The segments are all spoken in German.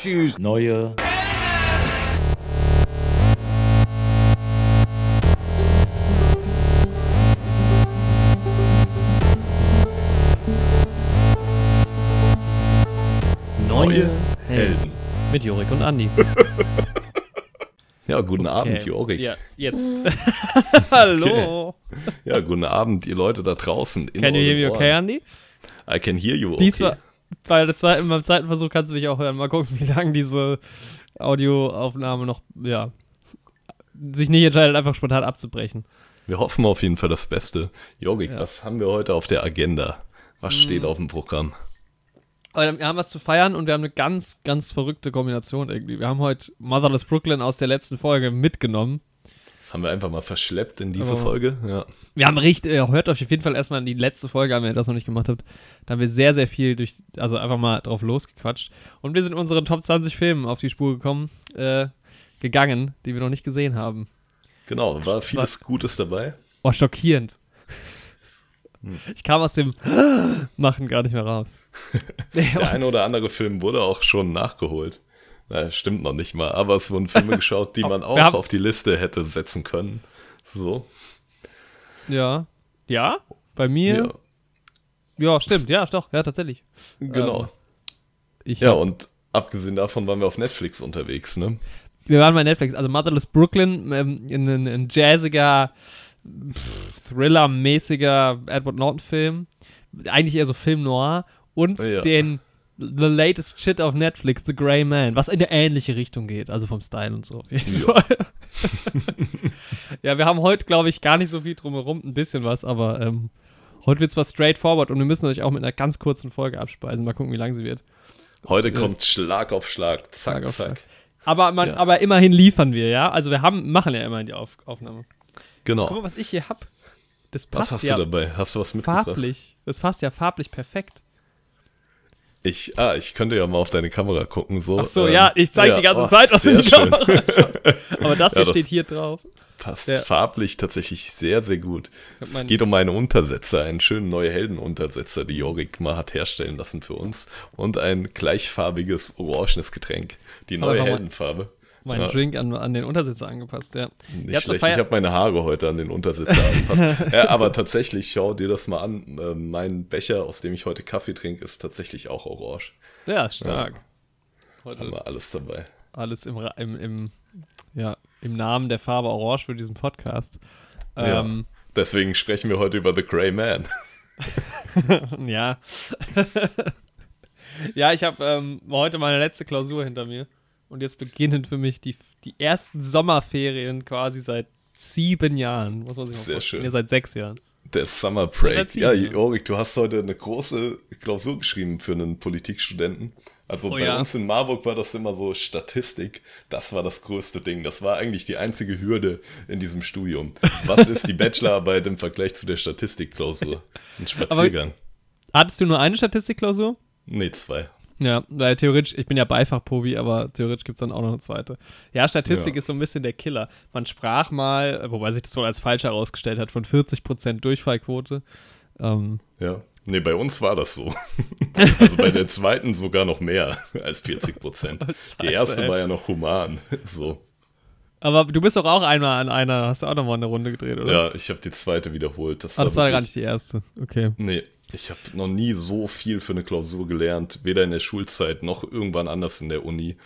Tschüss. Neue. Neue Helden. Mit Jorik und Andi. Ja, guten Okay. Abend, Jorik. Ja, jetzt. Hallo. Ja, guten Abend, ihr Leute da draußen. in Can you hear me okay. Andi? I can hear you okay. Diesmal, bei der zweiten, beim zweiten Versuch kannst du mich auch hören. Mal gucken, wie lange diese Audioaufnahme noch, ja, sich nicht entscheidet, einfach spontan abzubrechen. Wir hoffen auf jeden Fall das Beste. Jorik, Ja. Hm. was haben wir heute auf der Agenda? Was steht auf dem Programm? Aber wir haben was zu feiern und wir haben eine ganz, ganz verrückte Kombination irgendwie. Wir haben heute Motherless Brooklyn aus der letzten Folge mitgenommen. Haben wir einfach mal verschleppt in diese Aber- Folge? Ja. Wir haben richtig, äh, hört euch auf jeden Fall erstmal in die letzte Folge an, wenn ihr das noch nicht gemacht habt. Da haben wir sehr, sehr viel durch, also einfach mal drauf losgequatscht. Und wir sind unseren Top 20 Filmen auf die Spur gekommen, äh, gegangen, die wir noch nicht gesehen haben. Genau, war vieles Gutes dabei. Oh, schockierend. Hm. Ich kam aus dem Machen gar nicht mehr raus. Der eine oder andere Film wurde auch schon nachgeholt. Na, stimmt noch nicht mal, aber es wurden Filme geschaut, die man auch auf die Liste hätte setzen können. So. Ja. Ja? Bei mir? Ja, stimmt. Ja, doch. Ja, tatsächlich. genau. Ähm, Ich ja, und abgesehen davon waren wir auf Netflix unterwegs, ne? Wir waren bei Netflix, also Motherless Brooklyn, ähm, ein, ein jazziger, Thriller-mäßiger Edward Norton-Film. Eigentlich eher so Film noir. Und Ja. den The Latest Shit auf Netflix, The Grey Man, was in eine ähnliche Richtung geht, also vom Style und so. Ja. Ja, wir haben heute, glaube ich, gar nicht so viel drumherum, ein bisschen was, aber ähm, heute wird es was straightforward und wir müssen euch auch mit einer ganz kurzen Folge abspeisen. Mal gucken, wie lang sie wird. Heute äh, kommt Schlag auf Schlag, zack, Schlag auf zack. Aber, man, Ja. aber immerhin liefern wir, ja? Also wir haben, machen ja immerhin die auf, Aufnahme. Guck mal, Genau. was ich hier hab. Das Was passt hast ja du dabei? Hast du was mitgebracht? farblich. Das passt ja farblich perfekt. Ich, ah, ich könnte ja mal auf deine Kamera gucken. So, Ach so, ähm, ja, ich zeig die ganze oh, Zeit, was in die schön. Kamera. Aber das Ja, hier das- steht hier drauf. Passt Ja. farblich tatsächlich sehr, sehr gut. Es geht um einen Untersetzer, einen schönen neue Heldenuntersetzer, die Jorik mal hat herstellen lassen für uns. Und ein gleichfarbiges orangenes Getränk. Die neue Heldenfarbe. Mein Ja. Drink an, an den Untersitzer angepasst, ja. Nicht schlecht. Ich habe meine Haare heute an den Untersitzer angepasst. ja, aber tatsächlich, schau dir das mal an. Äh, mein Becher, aus dem ich heute Kaffee trinke, ist tatsächlich auch orange. Ja, stark. Haben Heute wir alles dabei. alles im, im, im, ja, im Namen der Farbe Orange für diesen Podcast. Ja. Ähm, Deswegen sprechen wir heute über The Grey Man. Ja. ja, ich habe ähm, heute meine letzte Klausur hinter mir. Und jetzt beginnen für mich die, die ersten Sommerferien quasi seit sieben Jahren. Muss man sich mal Sehr vorstellen. schön. Nee, seit sechs Jahren. Der Summer Break. Ja. Jorik, du hast heute eine große Klausur geschrieben für einen Politikstudenten. Also Oh bei ja. uns in Marburg war das immer so Statistik. Das war das größte Ding. Das war eigentlich die einzige Hürde in diesem Studium. Was ist die Bachelorarbeit im Vergleich zu der Statistikklausur? Ein Spaziergang. Hattest du nur eine Statistikklausur? nee, zwei. Ja, weil theoretisch, ich bin ja Beifachprovi, aber theoretisch gibt es dann auch noch eine zweite. Ja, Statistik Ja. ist so ein bisschen der Killer. Man sprach mal, wobei sich das wohl als falsch herausgestellt hat, von 40% Durchfallquote. Ähm, Ja. Nee, bei uns war das so. also bei der zweiten sogar noch mehr als 40 Prozent. Die Scheiße, erste ey. war ja noch human. So. aber du bist doch auch einmal an einer, hast du auch nochmal eine Runde gedreht, oder? Ja, ich habe die zweite wiederholt. Das Ah, das war gar nicht die erste. Okay. Nee, ich habe noch nie so viel für eine Klausur gelernt, weder in der Schulzeit noch irgendwann anders in der Uni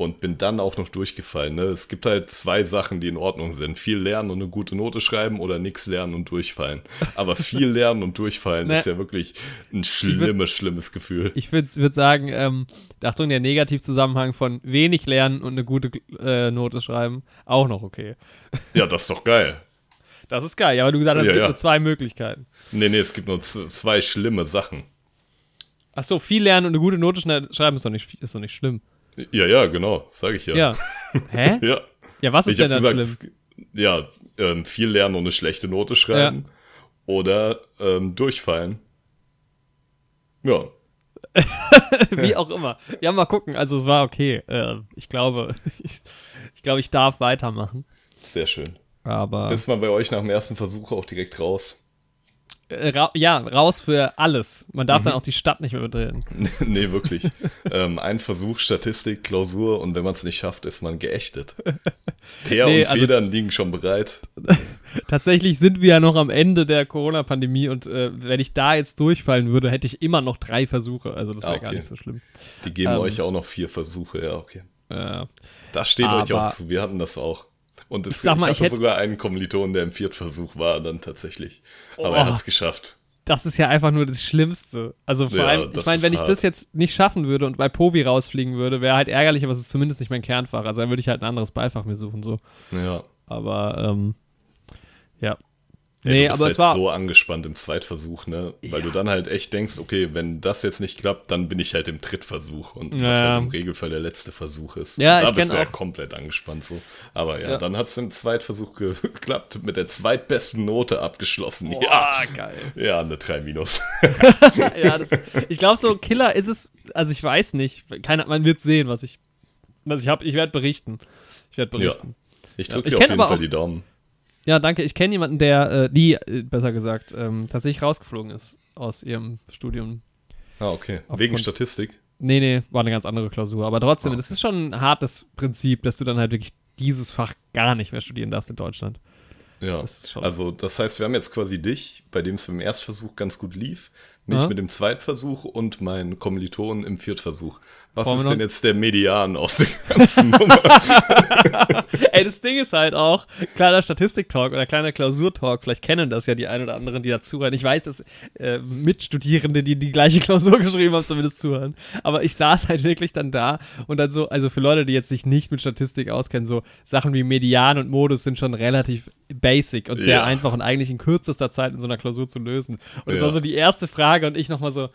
und bin dann auch noch durchgefallen. Ne? Es gibt halt zwei Sachen, die in Ordnung sind. Viel lernen und eine gute Note schreiben oder nichts lernen und durchfallen. Aber viel lernen und durchfallen Ne. ist ja wirklich ein schlimmes, schlimmes Gefühl. Ich würde würd sagen, ähm, Achtung, der Negativzusammenhang von wenig lernen und eine gute äh, Note schreiben, auch noch okay. Ja, das ist doch geil. Das ist geil, ja, aber du gesagt hast, Ja, es gibt ja. nur zwei Möglichkeiten. Nee, nee, es gibt nur zwei schlimme Sachen. Ach so, viel lernen und eine gute Note schreiben ist doch nicht, ist doch nicht schlimm. Ja, ja, genau, sage ich ja. Ja. Hä? Ja, Ja, was ist ich denn dann gesagt, schlimm? es, ja, ähm, viel lernen und eine schlechte Note schreiben oder ähm, durchfallen. Ja, Wie auch immer. Ja, mal gucken. Also es war okay. Äh, ich glaube, ich, ich glaube, ich darf weitermachen. sehr schön. Aber Ist man bei euch nach dem ersten Versuch auch direkt raus? Äh, ra ja, raus für alles. Man darf Mhm. dann auch die Stadt nicht mehr betreten. nee, wirklich. ähm, ein Versuch, Statistik, Klausur und wenn man es nicht schafft, ist man geächtet. Teer Nee, und also- Federn liegen schon bereit. Tatsächlich sind wir ja noch am Ende der Corona-Pandemie und äh, wenn ich da jetzt durchfallen würde, hätte ich immer noch drei Versuche. Also das wäre Ah, gar okay. nicht so schlimm. Die geben Ähm. euch auch noch vier Versuche, ja, okay. Äh, Das steht euch auch zu, wir hatten das auch. Und es, Ich sag mal, ich hatte sogar einen Kommiliton, der im Viertversuch war, dann tatsächlich. Aber Oh. er hat es geschafft. das ist ja einfach nur das Schlimmste. Also vor Ja, allem, ich meine, wenn ich hart. das jetzt nicht schaffen würde und bei Povi rausfliegen würde, wäre halt ärgerlich, aber es ist zumindest nicht mein Kernfach. Also dann würde ich halt ein anderes Beifach mir suchen, so. Ja. Aber, ähm. Ja, nee, du bist aber halt es war. so angespannt im Zweitversuch, ne? Weil Ja. du dann halt echt denkst, okay, wenn das jetzt nicht klappt, dann bin ich halt im Drittversuch und was Ja. halt im Regelfall der letzte Versuch ist. Ja, Und da ich bist du ja auch- komplett angespannt so. Aber ja, Ja. dann hat es im Zweitversuch ge- geklappt, mit der zweitbesten Note abgeschlossen. Boah, Ja. geil. Ja, eine 3 minus. ja, das, ich glaube, so Killer ist es, also ich weiß nicht. Keiner, man wird sehen, was ich, was ich habe. Ich werde berichten. Ich werde Ja. berichten. Ich Ja, drücke ich dir auf jeden Fall auch- die Daumen. Ja, danke. Ich kenne jemanden, der, äh, die, äh, besser gesagt, ähm, tatsächlich rausgeflogen ist aus ihrem Studium. Ah, okay. Aufgrund- Wegen Statistik. Nee, nee, war eine ganz andere Klausur. Aber trotzdem, Ah, das ist schon ein hartes Prinzip, dass du dann halt wirklich dieses Fach gar nicht mehr studieren darfst in Deutschland. Ja. Das Also, das heißt, wir haben jetzt quasi dich, bei dem es im Erstversuch ganz gut lief, mich Aha. mit dem Zweitversuch und meinen Kommilitonen im Viertversuch. Was wir ist denn jetzt der Median aus der ganzen Nummer? Ey, das Ding ist halt auch, kleiner Statistik-Talk oder kleiner Klausur-Talk, vielleicht kennen das ja die ein oder anderen, die da zuhören. Ich weiß, dass äh, Mitstudierende, die die gleiche Klausur geschrieben haben, zumindest zuhören. Aber ich saß halt wirklich dann da und dann so, also für Leute, die jetzt sich nicht mit Statistik auskennen, so Sachen wie Median und Modus sind schon relativ basic und sehr Ja. einfach und eigentlich in kürzester Zeit in so einer Klausur zu lösen. Und das Ja. war so die erste Frage und ich nochmal so,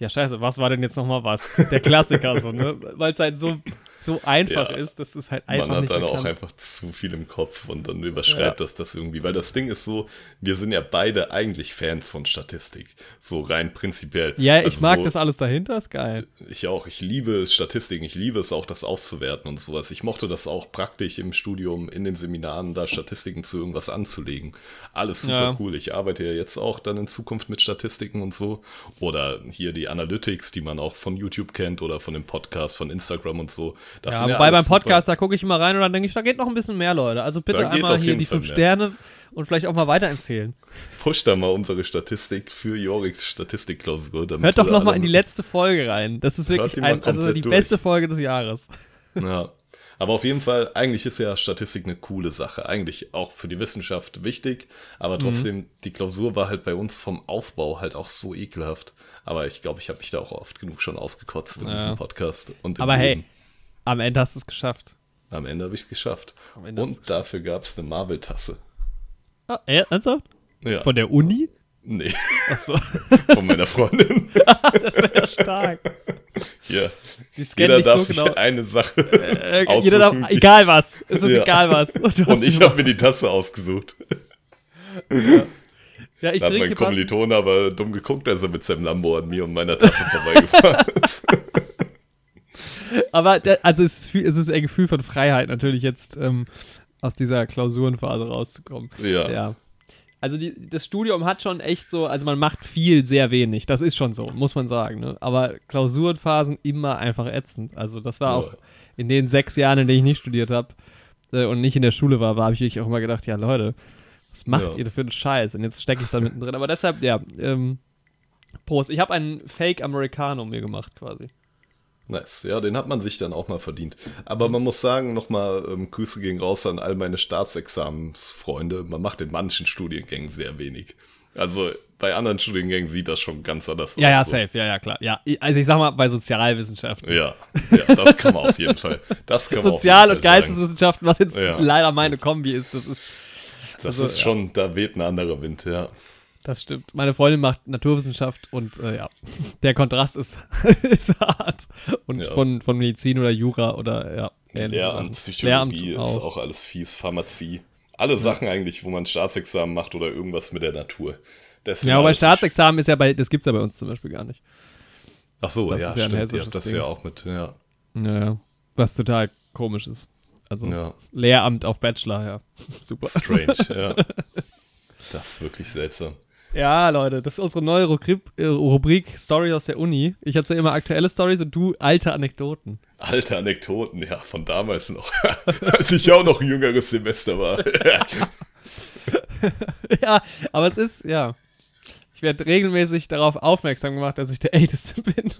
ja, scheiße, was war denn jetzt nochmal was? Der Klassiker so, ne? Weil es halt so, so einfach Ja. ist, dass es halt einfach Man hat dann auch einfach zu viel im Kopf und dann überschreibt Ja. das das irgendwie. Weil das Ding ist so, wir sind ja beide eigentlich Fans von Statistik. So rein prinzipiell. Ja, ich Also mag so, das alles dahinter, ist geil. Ich auch. Ich liebe Statistiken. Ich liebe es auch, das auszuwerten und sowas. Ich mochte das auch praktisch im Studium, in den Seminaren, da Statistiken zu irgendwas anzulegen. Alles super Ja. cool. Ich arbeite ja jetzt auch dann in Zukunft mit Statistiken und so. Oder hier die Analytics, die man auch von YouTube kennt oder von dem Podcast, von Instagram und so. Das Ja, wobei beim alles super- Podcast, da gucke ich immer rein und dann denke ich, da geht noch ein bisschen mehr, Leute. Also bitte einmal hier die Fall fünf mehr. Sterne und vielleicht auch mal weiterempfehlen. Push da mal unsere Statistik für Joriks Statistikklausur. Hört doch wir noch mal alle- in die letzte Folge rein. Das ist wirklich ein, also die durch. beste Folge des Jahres. Ja. Aber auf jeden Fall, eigentlich ist ja Statistik eine coole Sache. Eigentlich auch für die Wissenschaft wichtig. Aber Mhm. trotzdem, die Klausur war halt bei uns vom Aufbau halt auch so ekelhaft. Aber ich glaube, ich habe mich da auch oft genug schon ausgekotzt in Ja. diesem Podcast. Aber hey, Leben. Am Ende hast du es geschafft. Am Ende habe ich es geschafft. Und dafür gab es eine Marvel-Tasse. Ah, äh, ernsthaft? Ja. Von der Uni? nee, Achso, von meiner Freundin. das wäre ja stark. Scannen Jeder darf so sich genau. eine Sache Äh, aussuchen. jeder darf, egal was. Es ist Ja. egal was. Hast Und ich habe mir die Tasse ausgesucht. Ja, ich Da hat mein hier passend. Kommiliton aber dumm geguckt, als er mit seinem Lambo an mir und meiner Tasse vorbeigefahren ist. Aber also es ist, es ist ein Gefühl von Freiheit natürlich jetzt ähm, aus dieser Klausurenphase rauszukommen. Ja. Ja. Also die, das Studium hat schon echt so, also man macht viel, sehr wenig. Das ist schon so, muss man sagen. Ne? Aber Klausurenphasen immer einfach ätzend. Also das war Ja. auch in den sechs Jahren, in denen ich nicht studiert habe äh, und nicht in der Schule war, war habe ich auch immer gedacht, ja Leute, was macht Ja. ihr da für einen Scheiß? Und jetzt stecke ich da mittendrin. Aber deshalb, ja, ähm, Prost. Ich habe einen Fake Americano mir gemacht quasi. Nice. Ja, den hat man sich dann auch mal verdient. Aber man muss sagen, nochmal ähm, Grüße gehen raus an all meine Staatsexamensfreunde. Man macht in manchen Studiengängen sehr wenig. Also bei anderen Studiengängen sieht das schon ganz anders Ja, ja, aus. so. safe, ja, ja, klar. Ja, also ich sag mal, bei Sozialwissenschaften. Ja, ja, das kann man auf jeden Fall. Das kann man Sozial- auf und jeden Fall sagen. Geisteswissenschaften, was jetzt Ja. leider meine Kombi ist, das ist, Das also, ist ja. schon, da weht ein anderer Wind, ja. Das stimmt. Meine Freundin macht Naturwissenschaft und äh, ja, der Kontrast ist, ist hart. Und Ja. von, von Medizin oder Jura oder ja. Lehramt. Psychologie Lehramt ist auch alles fies, Pharmazie. Alle Sachen eigentlich, wo man Staatsexamen macht oder irgendwas mit der Natur. Das Ja, aber bei Staatsexamen ist ja bei, das gibt's ja bei uns zum Beispiel gar nicht. Ach so, das ja, ist ja stimmt. Ja, das ist ja auch mit, ja. Naja, was total komisch ist. Also ja. Lehramt auf Bachelor, ja. Super. Strange, ja. Das ist wirklich seltsam. Ja, Leute, das ist unsere neue Rubrik, äh, Rubrik Story aus der Uni. Ich erzähle immer aktuelle Stories und du alte Anekdoten. Alte Anekdoten, ja, von damals noch. Als ich auch noch ein jüngeres Semester war. ja, aber es ist, ja. Ich werde regelmäßig darauf aufmerksam gemacht, dass ich der Älteste bin.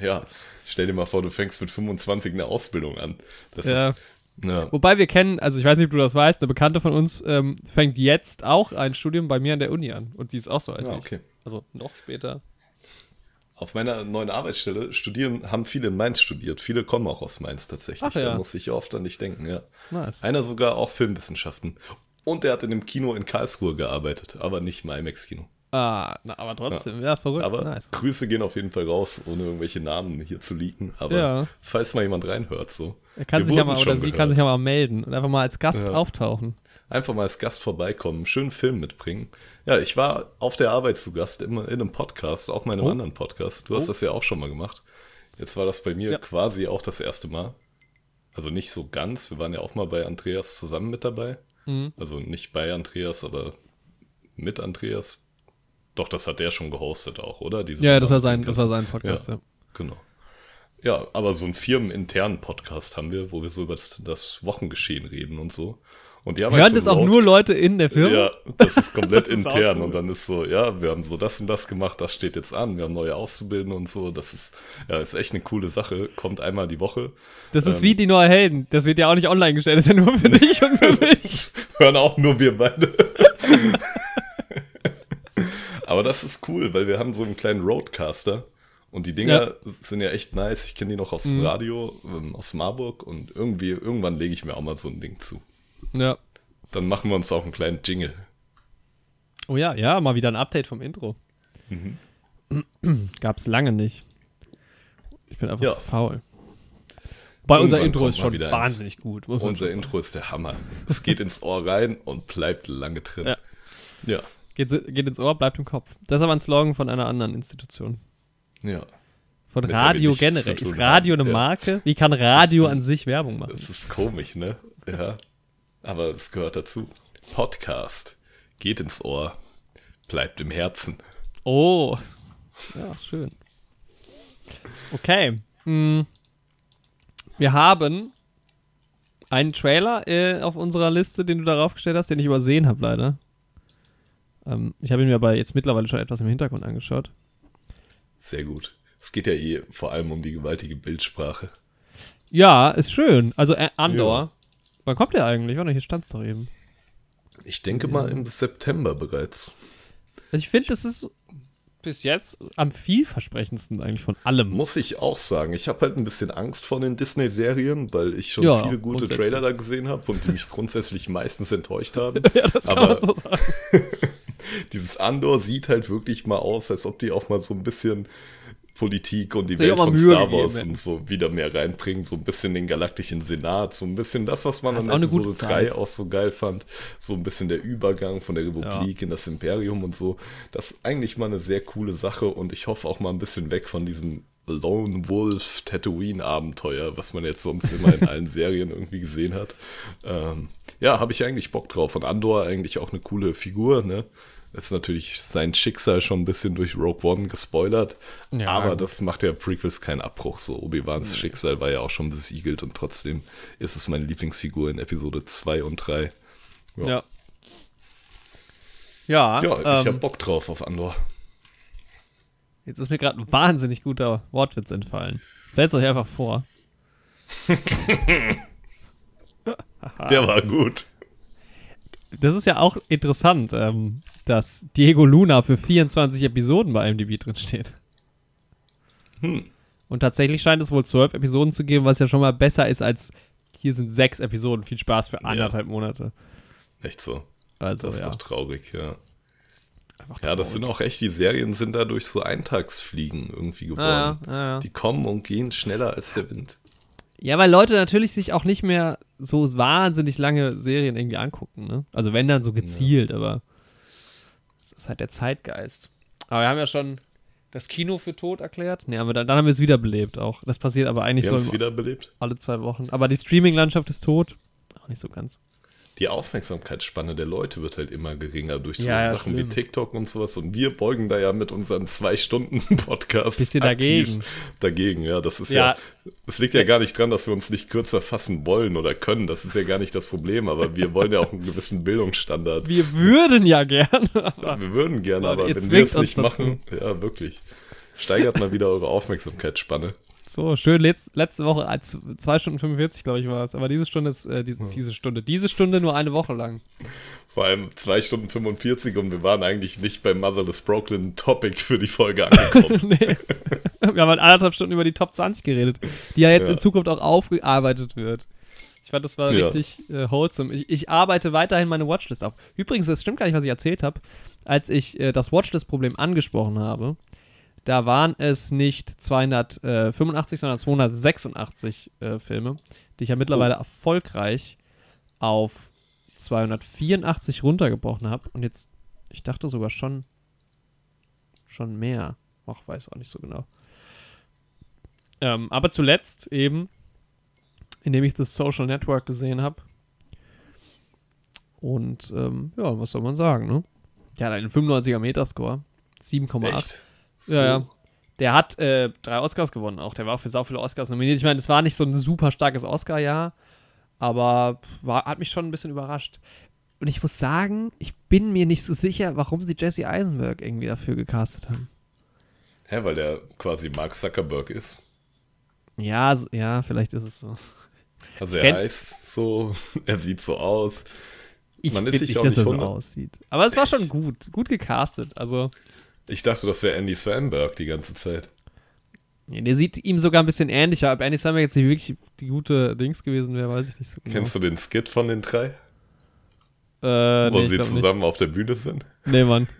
ja, stell dir mal vor, du fängst mit 25 eine Ausbildung an. Das Ja. ist. Ja. Wobei wir kennen, also ich weiß nicht, ob du das weißt, eine Bekannte von uns ähm, fängt jetzt auch ein Studium bei mir an der Uni an. Und die ist auch so alt. ja, ich. okay. Also noch später. Auf meiner neuen Arbeitsstelle studieren, haben viele in Mainz studiert. Viele kommen auch aus Mainz tatsächlich. Ach ja. Da muss ich oft an dich denken, ja. Nice. Einer sogar auch Filmwissenschaften. Und er hat in einem Kino in Karlsruhe gearbeitet, aber nicht im IMAX-Kino. Ah, na, aber trotzdem, ja, verrückt. Aber nice. Grüße gehen auf jeden Fall raus, ohne irgendwelche Namen hier zu leaken. Aber Ja. falls mal jemand reinhört, so. Er kann Wir sich ja mal, oder sie kann sich ja mal melden und einfach mal als Gast Ja. auftauchen. Einfach mal als Gast vorbeikommen, einen schönen Film mitbringen. Ja, ich war auf der Arbeit zu Gast in, in einem Podcast, auch meinem Oh. anderen Podcast. Du hast Oh. das ja auch schon mal gemacht. Jetzt war das bei mir Ja. quasi auch das erste Mal. Also nicht so ganz. Wir waren ja auch mal bei Andreas zusammen mit dabei. Mhm. Also nicht bei Andreas, aber mit Andreas. Doch, das hat der schon gehostet auch, oder? Diese Ja, das war sein, das war sein Podcast, ja. Genau. Ja, aber so einen firmeninternen Podcast haben wir, wo wir so über das, das Wochengeschehen reden und so. Und die haben halt Hören so das auch nur Leute in der Firma? Ja, das ist komplett Das ist intern. cool. Und dann ist so, ja, wir haben so das und das gemacht, das steht jetzt an. Wir haben neue Auszubildende und so. Das ist, ja, ist echt eine coole Sache. Kommt einmal die Woche. Das ist Ähm. wie die neue Helden. Das wird ja auch nicht online gestellt, das ist ja nur für dich und für mich. Hören auch nur wir beide. Aber das ist cool, weil wir haben so einen kleinen Roadcaster. Und die Dinger Ja. sind ja echt nice. Ich kenne die noch aus dem Radio, ähm, aus Marburg. Und irgendwie, irgendwann lege ich mir auch mal so ein Ding zu. Ja. Dann machen wir uns auch einen kleinen Jingle. Oh ja, ja, mal wieder ein Update vom Intro. Mhm. Gab's lange nicht. Ich bin einfach Ja. zu faul. Bei unser Intro ist schon wieder wahnsinnig gut. Muss man Unser schon. Intro ist der Hammer. Es geht ins Ohr rein und bleibt lange drin. Ja. Ja. Geht, geht ins Ohr, bleibt im Kopf. Das ist aber ein Slogan von einer anderen Institution. ja. Von Mit Radio generell. Ist Radio eine Ja. Marke? Wie kann Radio an sich Werbung machen? Das ist komisch, ne? Ja. Aber es gehört dazu. Podcast. Geht ins Ohr. Bleibt im Herzen. Oh. Ja, schön. Okay. Hm. Wir haben einen Trailer äh, auf unserer Liste, den du darauf gestellt hast, den ich übersehen habe, leider. Ähm, ich habe ihn mir aber jetzt mittlerweile schon etwas im Hintergrund angeschaut. Sehr gut. Es geht ja eh vor allem um die gewaltige Bildsprache. Ja, ist schön. Also äh, Andor. Ja. Wann kommt der eigentlich? Warte, hier stand es doch eben. Ich denke mal im September bereits. Also ich finde, das ist bis jetzt am vielversprechendsten eigentlich von allem. Muss ich auch sagen. Ich habe halt ein bisschen Angst vor den Disney-Serien, weil ich schon Ja, viele gute. Trailer da gesehen habe und die mich grundsätzlich meistens enttäuscht haben. ja, das kann Aber- man so sagen. Dieses Andor sieht halt wirklich mal aus, als ob die auch mal so ein bisschen Politik und die Welt von Mühe Star gegeben Wars hätten. und so wieder mehr reinbringen, so ein bisschen den galaktischen Senat, so ein bisschen das, was man Das an Episode gute 3 Zeit. auch so geil fand, so ein bisschen der Übergang von der Republik in das Imperium und so. Das ist eigentlich mal eine sehr coole Sache und ich hoffe auch mal ein bisschen weg von diesem Lone Wolf Tatooine Abenteuer, was man jetzt sonst immer in allen Serien irgendwie gesehen hat. Ähm, ja, habe ich eigentlich Bock drauf. Und Andor eigentlich auch eine coole Figur, ne? Ist natürlich sein Schicksal schon ein bisschen durch Rogue One gespoilert, Ja, aber gut. das macht ja Prequels keinen Abbruch. So, Obi-Wans Schicksal war ja auch schon besiegelt und trotzdem ist es meine Lieblingsfigur in Episode 2 und 3. Ja, Ja. Ja, ja ich ähm, habe Bock drauf auf Andor. jetzt ist mir gerade ein wahnsinnig guter Wortwitz entfallen. Stellt euch einfach vor. Der war gut. Das ist ja auch interessant, ähm, dass Diego Luna für 24 Episoden bei IMDb drin steht. Hm. Und tatsächlich scheint es wohl zwölf Episoden zu geben, was ja schon mal besser ist als hier sind sechs Episoden. Viel Spaß für anderthalb Monate. Echt so. Also Das ist ja. doch traurig, ja. Einfach Ja, das sind auch echt, die Serien sind dadurch so Eintagsfliegen irgendwie geworden. Ah, ja, ja, ja. Die kommen und gehen schneller als der Wind. ja, weil Leute natürlich sich auch nicht mehr so wahnsinnig lange Serien irgendwie angucken. Ne? Also wenn dann so gezielt, aber das ist halt der Zeitgeist. Aber wir haben ja schon das Kino für tot erklärt. Ne, haben wir dann, dann haben wir es wiederbelebt auch. Das passiert aber eigentlich Wir so haben es wiederbelebt. alle zwei Wochen. Aber die Streaming-Landschaft ist tot. Auch nicht so ganz. Die Aufmerksamkeitsspanne der Leute wird halt immer geringer durch so Ja, ja, Sachen wie schlimm. TikTok und sowas. Und wir beugen da ja mit unseren zwei Stunden Podcast Bisschen aktiv dagegen. Dagegen, ja. Das ist ja, Ja. es liegt ja gar nicht dran, dass wir uns nicht kürzer fassen wollen oder können. Das ist ja gar nicht das Problem. Aber wir wollen ja auch einen gewissen Bildungsstandard. Wir würden ja gerne, aber Wir würden gerne, Aber wenn wir es nicht dazu. machen, ja, wirklich. Steigert mal wieder eure Aufmerksamkeitsspanne. So schön. Letz, letzte Woche, als 2 Stunden 45, glaube ich, war es. Aber diese Stunde ist, äh, die, diese Stunde, diese Stunde nur eine Woche lang. Vor allem 2 Stunden 45 und wir waren eigentlich nicht beim Motherless Brooklyn Topic für die Folge angekommen. nee. Wir haben halt anderthalb Stunden über die Top 20 geredet, die ja jetzt Ja. in Zukunft auch aufgearbeitet wird. Ich fand, das war Ja. richtig äh, wholesome. Ich, ich arbeite weiterhin meine Watchlist auf. Übrigens, das stimmt gar nicht, was ich erzählt habe. Als ich äh, das Watchlist-Problem angesprochen habe, da waren es nicht 285, sondern 286 äh, Filme, die ich ja mittlerweile erfolgreich auf 284 runtergebrochen habe. Und jetzt, ich dachte sogar schon, schon mehr. Ach, weiß auch nicht so genau. Ähm, aber zuletzt eben, indem ich das Social Network gesehen habe. Und ähm, ja, was soll man sagen, ne? Der hat einen 95er Metascore. 7,8. Echt? Ja, ja. Der hat äh, drei Oscars gewonnen auch. Der war auch für sau viele Oscars nominiert. Ich meine, es war nicht so ein super starkes Oscar-Jahr, aber war, hat mich schon ein bisschen überrascht. Und ich muss sagen, ich bin mir nicht so sicher, warum sie Jesse Eisenberg irgendwie dafür gecastet haben. Hä, weil der quasi Mark Zuckerberg ist. Ja, so, ja, vielleicht ist es so. Also er Kennt- heißt so, er sieht so aus. Ich Man ist sich auch dass nicht er so aussieht. Aber es war schon gut. Gut gecastet. Also, Ich dachte, das wäre Andy Samberg die ganze Zeit. nee, der sieht ihm sogar ein bisschen ähnlicher. Ob Andy Samberg jetzt nicht wirklich die gute Dings gewesen wäre, weiß ich nicht so genau. Kennst du den Skit von den drei? Äh, Wo nee, ich sie glaub nicht. zusammen auf der Bühne sind? Nee, Mann.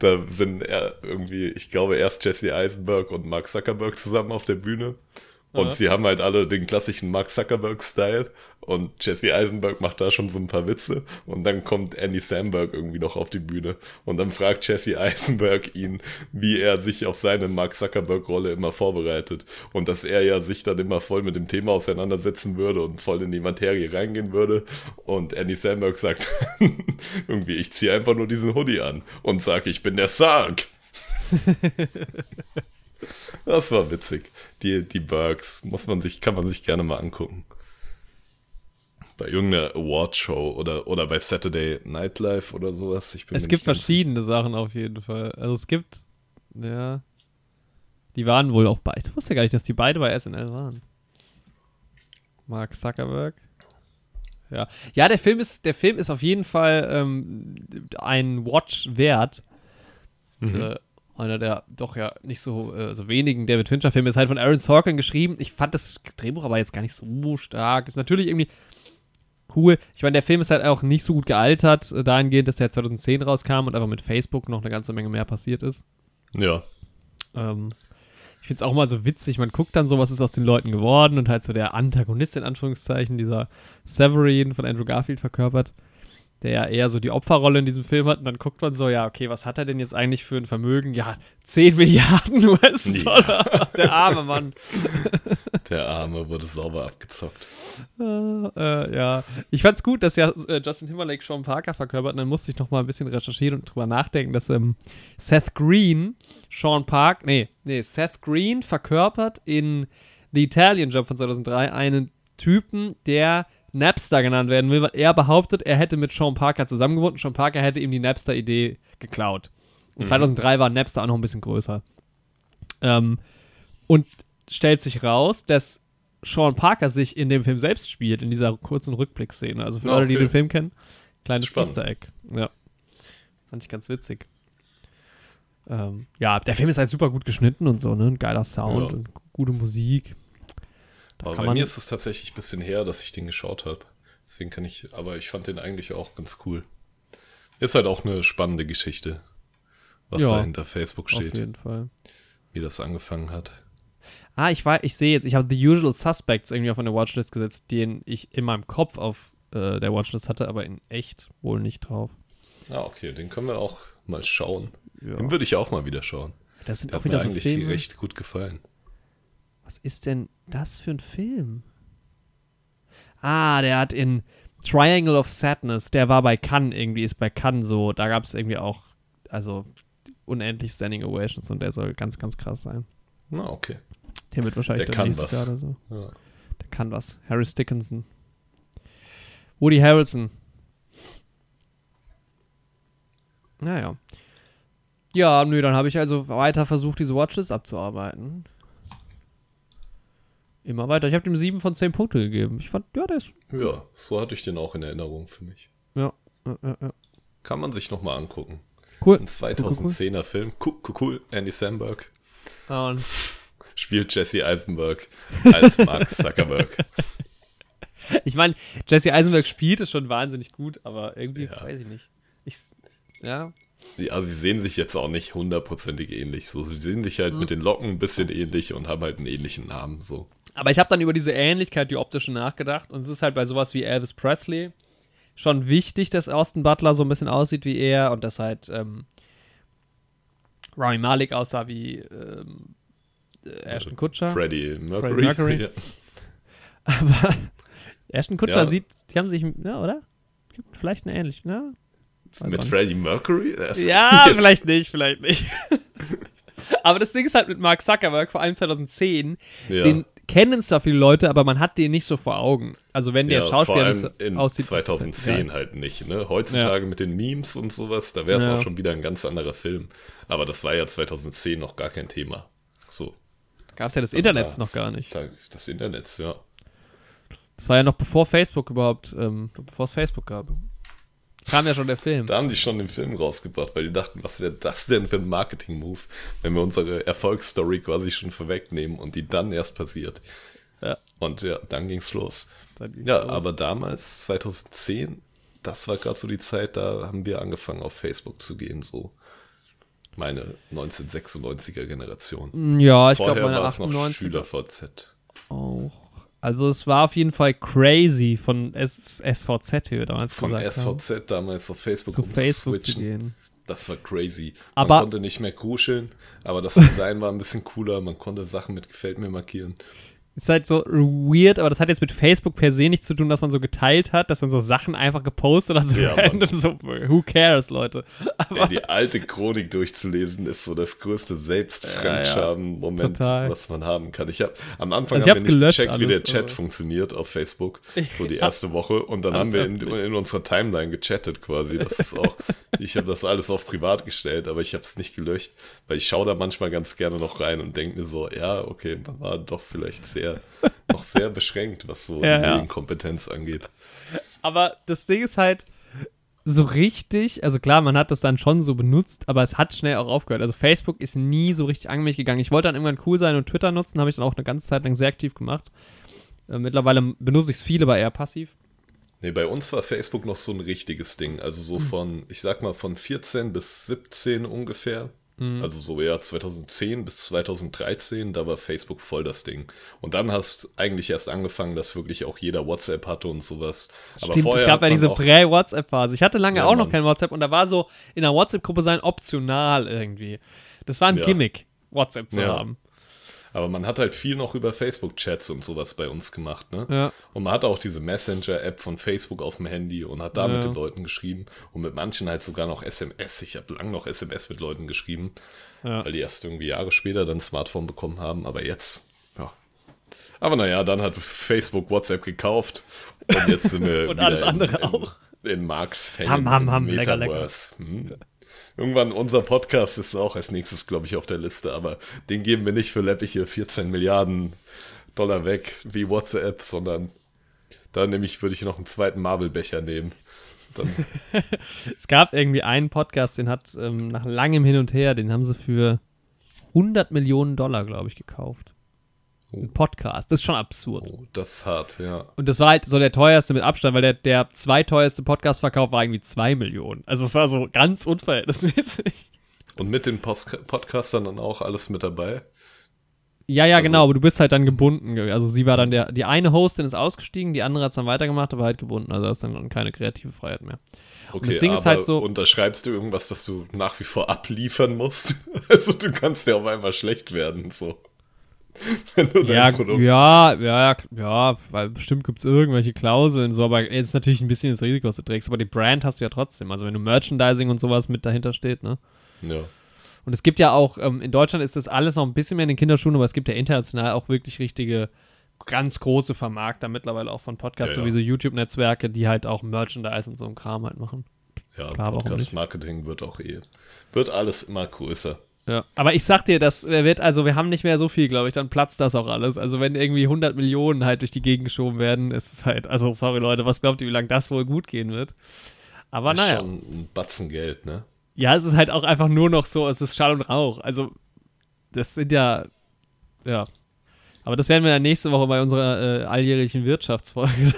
Da sind er irgendwie, ich glaube, erst Jesse Eisenberg und Mark Zuckerberg zusammen auf der Bühne. Und Aha. sie haben halt alle den klassischen Mark Zuckerberg-Style. Und Jesse Eisenberg macht da schon so ein paar Witze. Und dann kommt Andy Samberg irgendwie noch auf die Bühne. Und dann fragt Jesse Eisenberg ihn, wie er sich auf seine Mark Zuckerberg-Rolle immer vorbereitet. Und dass er ja sich dann immer voll mit dem Thema auseinandersetzen würde und voll in die Materie reingehen würde. Und Andy Samberg sagt irgendwie, ich ziehe einfach nur diesen Hoodie an und sage, ich bin der Sarg. Das war witzig. Die, die Bergs muss man sich, kann man sich gerne mal angucken. Bei irgendeiner Awardshow oder, oder bei Saturday Nightlife oder sowas. Ich bin Es gibt verschiedene Sachen auf jeden Fall. Also es gibt, ja, die waren wohl auch beide. Ich wusste gar nicht, dass die beide bei SNL waren. Mark Zuckerberg. Ja, ja, der Film ist, der Film ist auf jeden Fall ähm, ein Watch wert. Mhm. Äh, einer der doch ja nicht so, äh, so wenigen David Fincher-Filme ist halt von Aaron Sorkin geschrieben. Ich fand das Drehbuch aber jetzt gar nicht so stark. Ist natürlich irgendwie cool. Ich meine, der Film ist halt auch nicht so gut gealtert, äh, dahingehend, dass der 2010 rauskam und einfach mit Facebook noch eine ganze Menge mehr passiert ist. Ja. Ähm, ich finde es auch mal so witzig, man guckt dann so, was ist aus den Leuten geworden und halt so der Antagonist in Anführungszeichen, dieser Severin von Andrew Garfield verkörpert, der ja eher so die Opferrolle in diesem Film hat und dann guckt man so, ja, okay, was hat er denn jetzt eigentlich für ein Vermögen? Ja, 10 Milliarden US-Dollar. Der arme Mann. Der Arme wurde sauber abgezockt. Äh, äh, ja, ich fand's gut, dass ja äh, Justin Timberlake Sean Parker verkörpert und dann musste ich noch mal ein bisschen recherchieren und drüber nachdenken, dass ähm, Seth Green Sean Park, nee, nee, Seth Green verkörpert in The Italian Job von 2003 einen Typen, der Napster genannt werden will, weil er behauptet, er hätte mit Sean Parker zusammengewohnt und Sean Parker hätte ihm die Napster-Idee geklaut. Und 2003 war Napster auch noch ein bisschen größer. Ähm, und stellt sich raus, dass Sean Parker sich in dem Film selbst spielt, in dieser kurzen Rückblickszene. Also für Ah, Leute, die den Film kennen, kleines Spannend. Easter Egg. Ja. Fand ich ganz witzig. Ähm, ja, der Film ist halt super gut geschnitten und so, ne? Ein geiler Sound Ja. und gute Musik. Da Aber bei mir ist es tatsächlich ein bisschen her, dass ich den geschaut habe. Deswegen kann ich, aber ich fand den eigentlich auch ganz cool. Ist halt auch eine spannende Geschichte, was Ja, da hinter Facebook auf steht, jeden Fall. wie das angefangen hat. Ah, ich weiß, ich sehe jetzt, ich habe The Usual Suspects irgendwie auf eine Watchlist gesetzt, den ich in meinem Kopf auf äh, der Watchlist hatte, aber in echt wohl nicht drauf. Ah, okay, den können wir auch mal schauen. Ja. Den würde ich auch mal wieder schauen. Das sind Der auch hat mir wieder so eigentlich Filme. recht gut gefallen. Was ist denn das für ein Film? Ah, der hat in Triangle of Sadness, der war bei Cannes irgendwie, ist bei Cannes so. Da gab es irgendwie auch, also unendlich Standing Ovations und der soll ganz, ganz krass sein. Na, okay. Der wird wahrscheinlich Der kann was. Jahr oder so. Ja. Der kann was. Harris Dickinson. Woody Harrelson. Naja. Ja, nö, dann habe ich also weiter versucht, diese Watches abzuarbeiten. Immer weiter. Ich habe dem 7 von 10 Punkte gegeben. Ich fand, ja, der ist. ja, so hatte ich den auch in Erinnerung für mich. Ja, ja, ja, ja. Kann man sich nochmal angucken. Cool. Ein 2010er Film. Cool, cool, cool. Andy Samberg und spielt Jesse Eisenberg als Mark Zuckerberg. ich meine, Jesse Eisenberg spielt es schon wahnsinnig gut, aber irgendwie Ja. weiß ich nicht. Ich, ja, Ja, sie sehen sich jetzt auch nicht hundertprozentig ähnlich. So, sie sehen sich halt Mhm. mit den Locken ein bisschen ähnlich und haben halt einen ähnlichen Namen. So. Aber ich habe dann über diese Ähnlichkeit, die optische, nachgedacht. Und es ist halt bei sowas wie Elvis Presley schon wichtig, dass Austin Butler so ein bisschen aussieht wie er und dass halt ähm, Rami Malek aussah wie ähm, äh, Ashton Kutcher. Freddie Mercury. Freddie Mercury. Ja. Aber Ashton Kutcher Ja. sieht, die haben sich, ja, oder? Gibt vielleicht eine ähnliche, ne? Weiß Mit. Freddie Mercury? Ja, jetzt- vielleicht nicht, vielleicht nicht. Aber das Ding ist halt mit Mark Zuckerberg, vor allem 2010, Ja. den kennen zwar viele Leute, aber man hat den nicht so vor Augen. Also wenn der ja, vor Schauspieler allem nicht so in aussieht. ist es 2010 egal. halt nicht. Ne? Heutzutage mit den Memes und sowas, da wäre es Ja. auch schon wieder ein ganz anderer Film. Aber das war ja 2010 noch gar kein Thema. So. Gab es ja das Also Internet da- noch gar nicht. Da, das Internet, ja. Das war ja noch bevor Facebook überhaupt, ähm, bevor es Facebook gab. Kam ja schon der Film. Da haben die schon den Film rausgebracht, weil die dachten, was wäre das denn für ein Marketing-Move, wenn wir unsere Erfolgsstory quasi schon vorwegnehmen und die dann erst passiert. Ja. Und ja, dann ging's los. Dann ging's Ja, los. aber damals, 2010, das war gerade so die Zeit, da haben wir angefangen auf Facebook zu gehen, so meine 1996er Generation. Ja, ich glaube meine war es noch 98 SchülerVZ. auch. Also es war auf jeden Fall crazy von S SVZ, wie wir damals Von gesagt haben, SVZ damals auf Facebook zu Facebook zu gehen. Das war crazy. Aber- man konnte nicht mehr kuscheln, aber das Design war ein bisschen cooler. Man konnte Sachen mit gefällt mir markieren. Ist halt so weird, aber das hat jetzt mit Facebook per se nichts zu tun, dass man so geteilt hat, dass man so Sachen einfach gepostet hat, so Ja, so, who cares, Leute. Ey, die alte Chronik durchzulesen ist so das größte Selbstfremdscham-Moment, Total. was man haben kann. Ich habe am Anfang Also ich haben wir nicht gecheckt, wie der alles, Chat aber- funktioniert auf Facebook, so die erste Woche. Und dann Alles haben wir in, in unserer Timeline gechattet quasi. Das ist auch, ich habe das alles auf privat gestellt, aber ich habe es nicht gelöscht, weil ich schaue da manchmal ganz gerne noch rein und denke mir so, ja, okay, man war doch vielleicht sehr, noch sehr beschränkt, was so Ja, die ja. Medienkompetenz angeht. Aber das Ding ist halt so richtig, also klar, man hat das dann schon so benutzt, aber es hat schnell auch aufgehört. Also Facebook ist nie so richtig an mich gegangen. Ich wollte dann irgendwann cool sein und Twitter nutzen, habe ich dann auch eine ganze Zeit lang sehr aktiv gemacht. Äh, mittlerweile benutze ich es viel, aber eher passiv. Nee, bei uns war Facebook noch so ein richtiges Ding. Also Hm. so von, ich sag mal, von 14 bis 17 ungefähr. Hm. Also so ja 2010 bis 2013, da war Facebook voll das Ding. Und dann hast eigentlich erst angefangen, dass wirklich auch jeder WhatsApp hatte und sowas. Aber Stimmt, vorher es gab ja diese Prä-WhatsApp-Phase. Ich hatte lange Ja, auch noch Mann. kein WhatsApp und da war so in der WhatsApp-Gruppe sein optional irgendwie. Das war ein Ja. Gimmick, WhatsApp zu Ja. haben. Aber man hat halt viel noch über Facebook-Chats und sowas bei uns gemacht, ne? Ja. Und man hatte auch diese Messenger-App von Facebook auf dem Handy und hat da Ja. mit den Leuten geschrieben und mit manchen halt sogar noch SMS. Ich habe lang noch SMS mit Leuten geschrieben, Ja. weil die erst irgendwie Jahre später dann ein Smartphone bekommen haben, aber jetzt, ja. Aber naja, dann hat Facebook WhatsApp gekauft und jetzt sind wir Und alles in, andere in, auch. in Marks Fame. Ham, ham, ham, lecker, lecker. Hm. Irgendwann unser Podcast ist auch als nächstes, glaube ich, auf der Liste, aber den geben wir nicht für läppige 14 Milliarden Dollar weg wie WhatsApp, sondern da nämlich würde ich noch einen zweiten Marvel-Becher nehmen. Es gab irgendwie einen Podcast, den hat ähm, nach langem Hin und Her, den haben sie für 100 Millionen Dollar, glaube ich, gekauft. Oh. Ein Podcast. Das ist schon absurd. oh, das ist hart, ja. Und das war halt so der teuerste mit Abstand, weil der, der zweiteuerste Podcast-Verkauf war irgendwie 2 Millionen. Also es war so ganz unverhältnismäßig. Und mit den Post Podcastern dann auch alles mit dabei. Ja, ja, Also- genau, aber du bist halt dann gebunden. Also sie war dann der, die eine Hostin ist ausgestiegen, die andere hat es dann weitergemacht, aber halt gebunden. Also da ist dann keine kreative Freiheit mehr. Okay, das Ding ist halt so- unterschreibst du irgendwas, dass du nach wie vor abliefern musst? Also du kannst ja auf einmal schlecht werden, so. Wenn du ja, Produkt ja, ja, ja, weil bestimmt gibt es irgendwelche Klauseln, so, aber jetzt natürlich ein bisschen das Risiko, was du trägst, aber die Brand hast du ja trotzdem. Also wenn du Merchandising und sowas mit dahinter steht, ne? Ja. Und es gibt ja auch, ähm, in Deutschland ist das alles noch ein bisschen mehr in den Kinderschuhen, aber es gibt ja international auch wirklich richtige, ganz große Vermarkter mittlerweile auch von Podcasts, ja, ja. sowieso YouTube-Netzwerke, die halt auch Merchandise und so einen Kram halt machen. Ja, Podcast-Marketing wird auch eh, wird alles immer größer. Ja, aber ich sag dir, das wird, also wir haben nicht mehr so viel, glaube ich, dann platzt das auch alles. Also wenn irgendwie 100 Millionen halt durch die Gegend geschoben werden, ist es halt, also sorry Leute, was glaubt ihr, wie lange das wohl gut gehen wird? Aber ist naja. schon ein Batzen Geld, ne? Ja, es ist halt auch einfach nur noch so, es ist Schall und Rauch. Also, das sind ja, ja. Aber das werden wir dann nächste Woche bei unserer äh, alljährlichen Wirtschaftsfolge.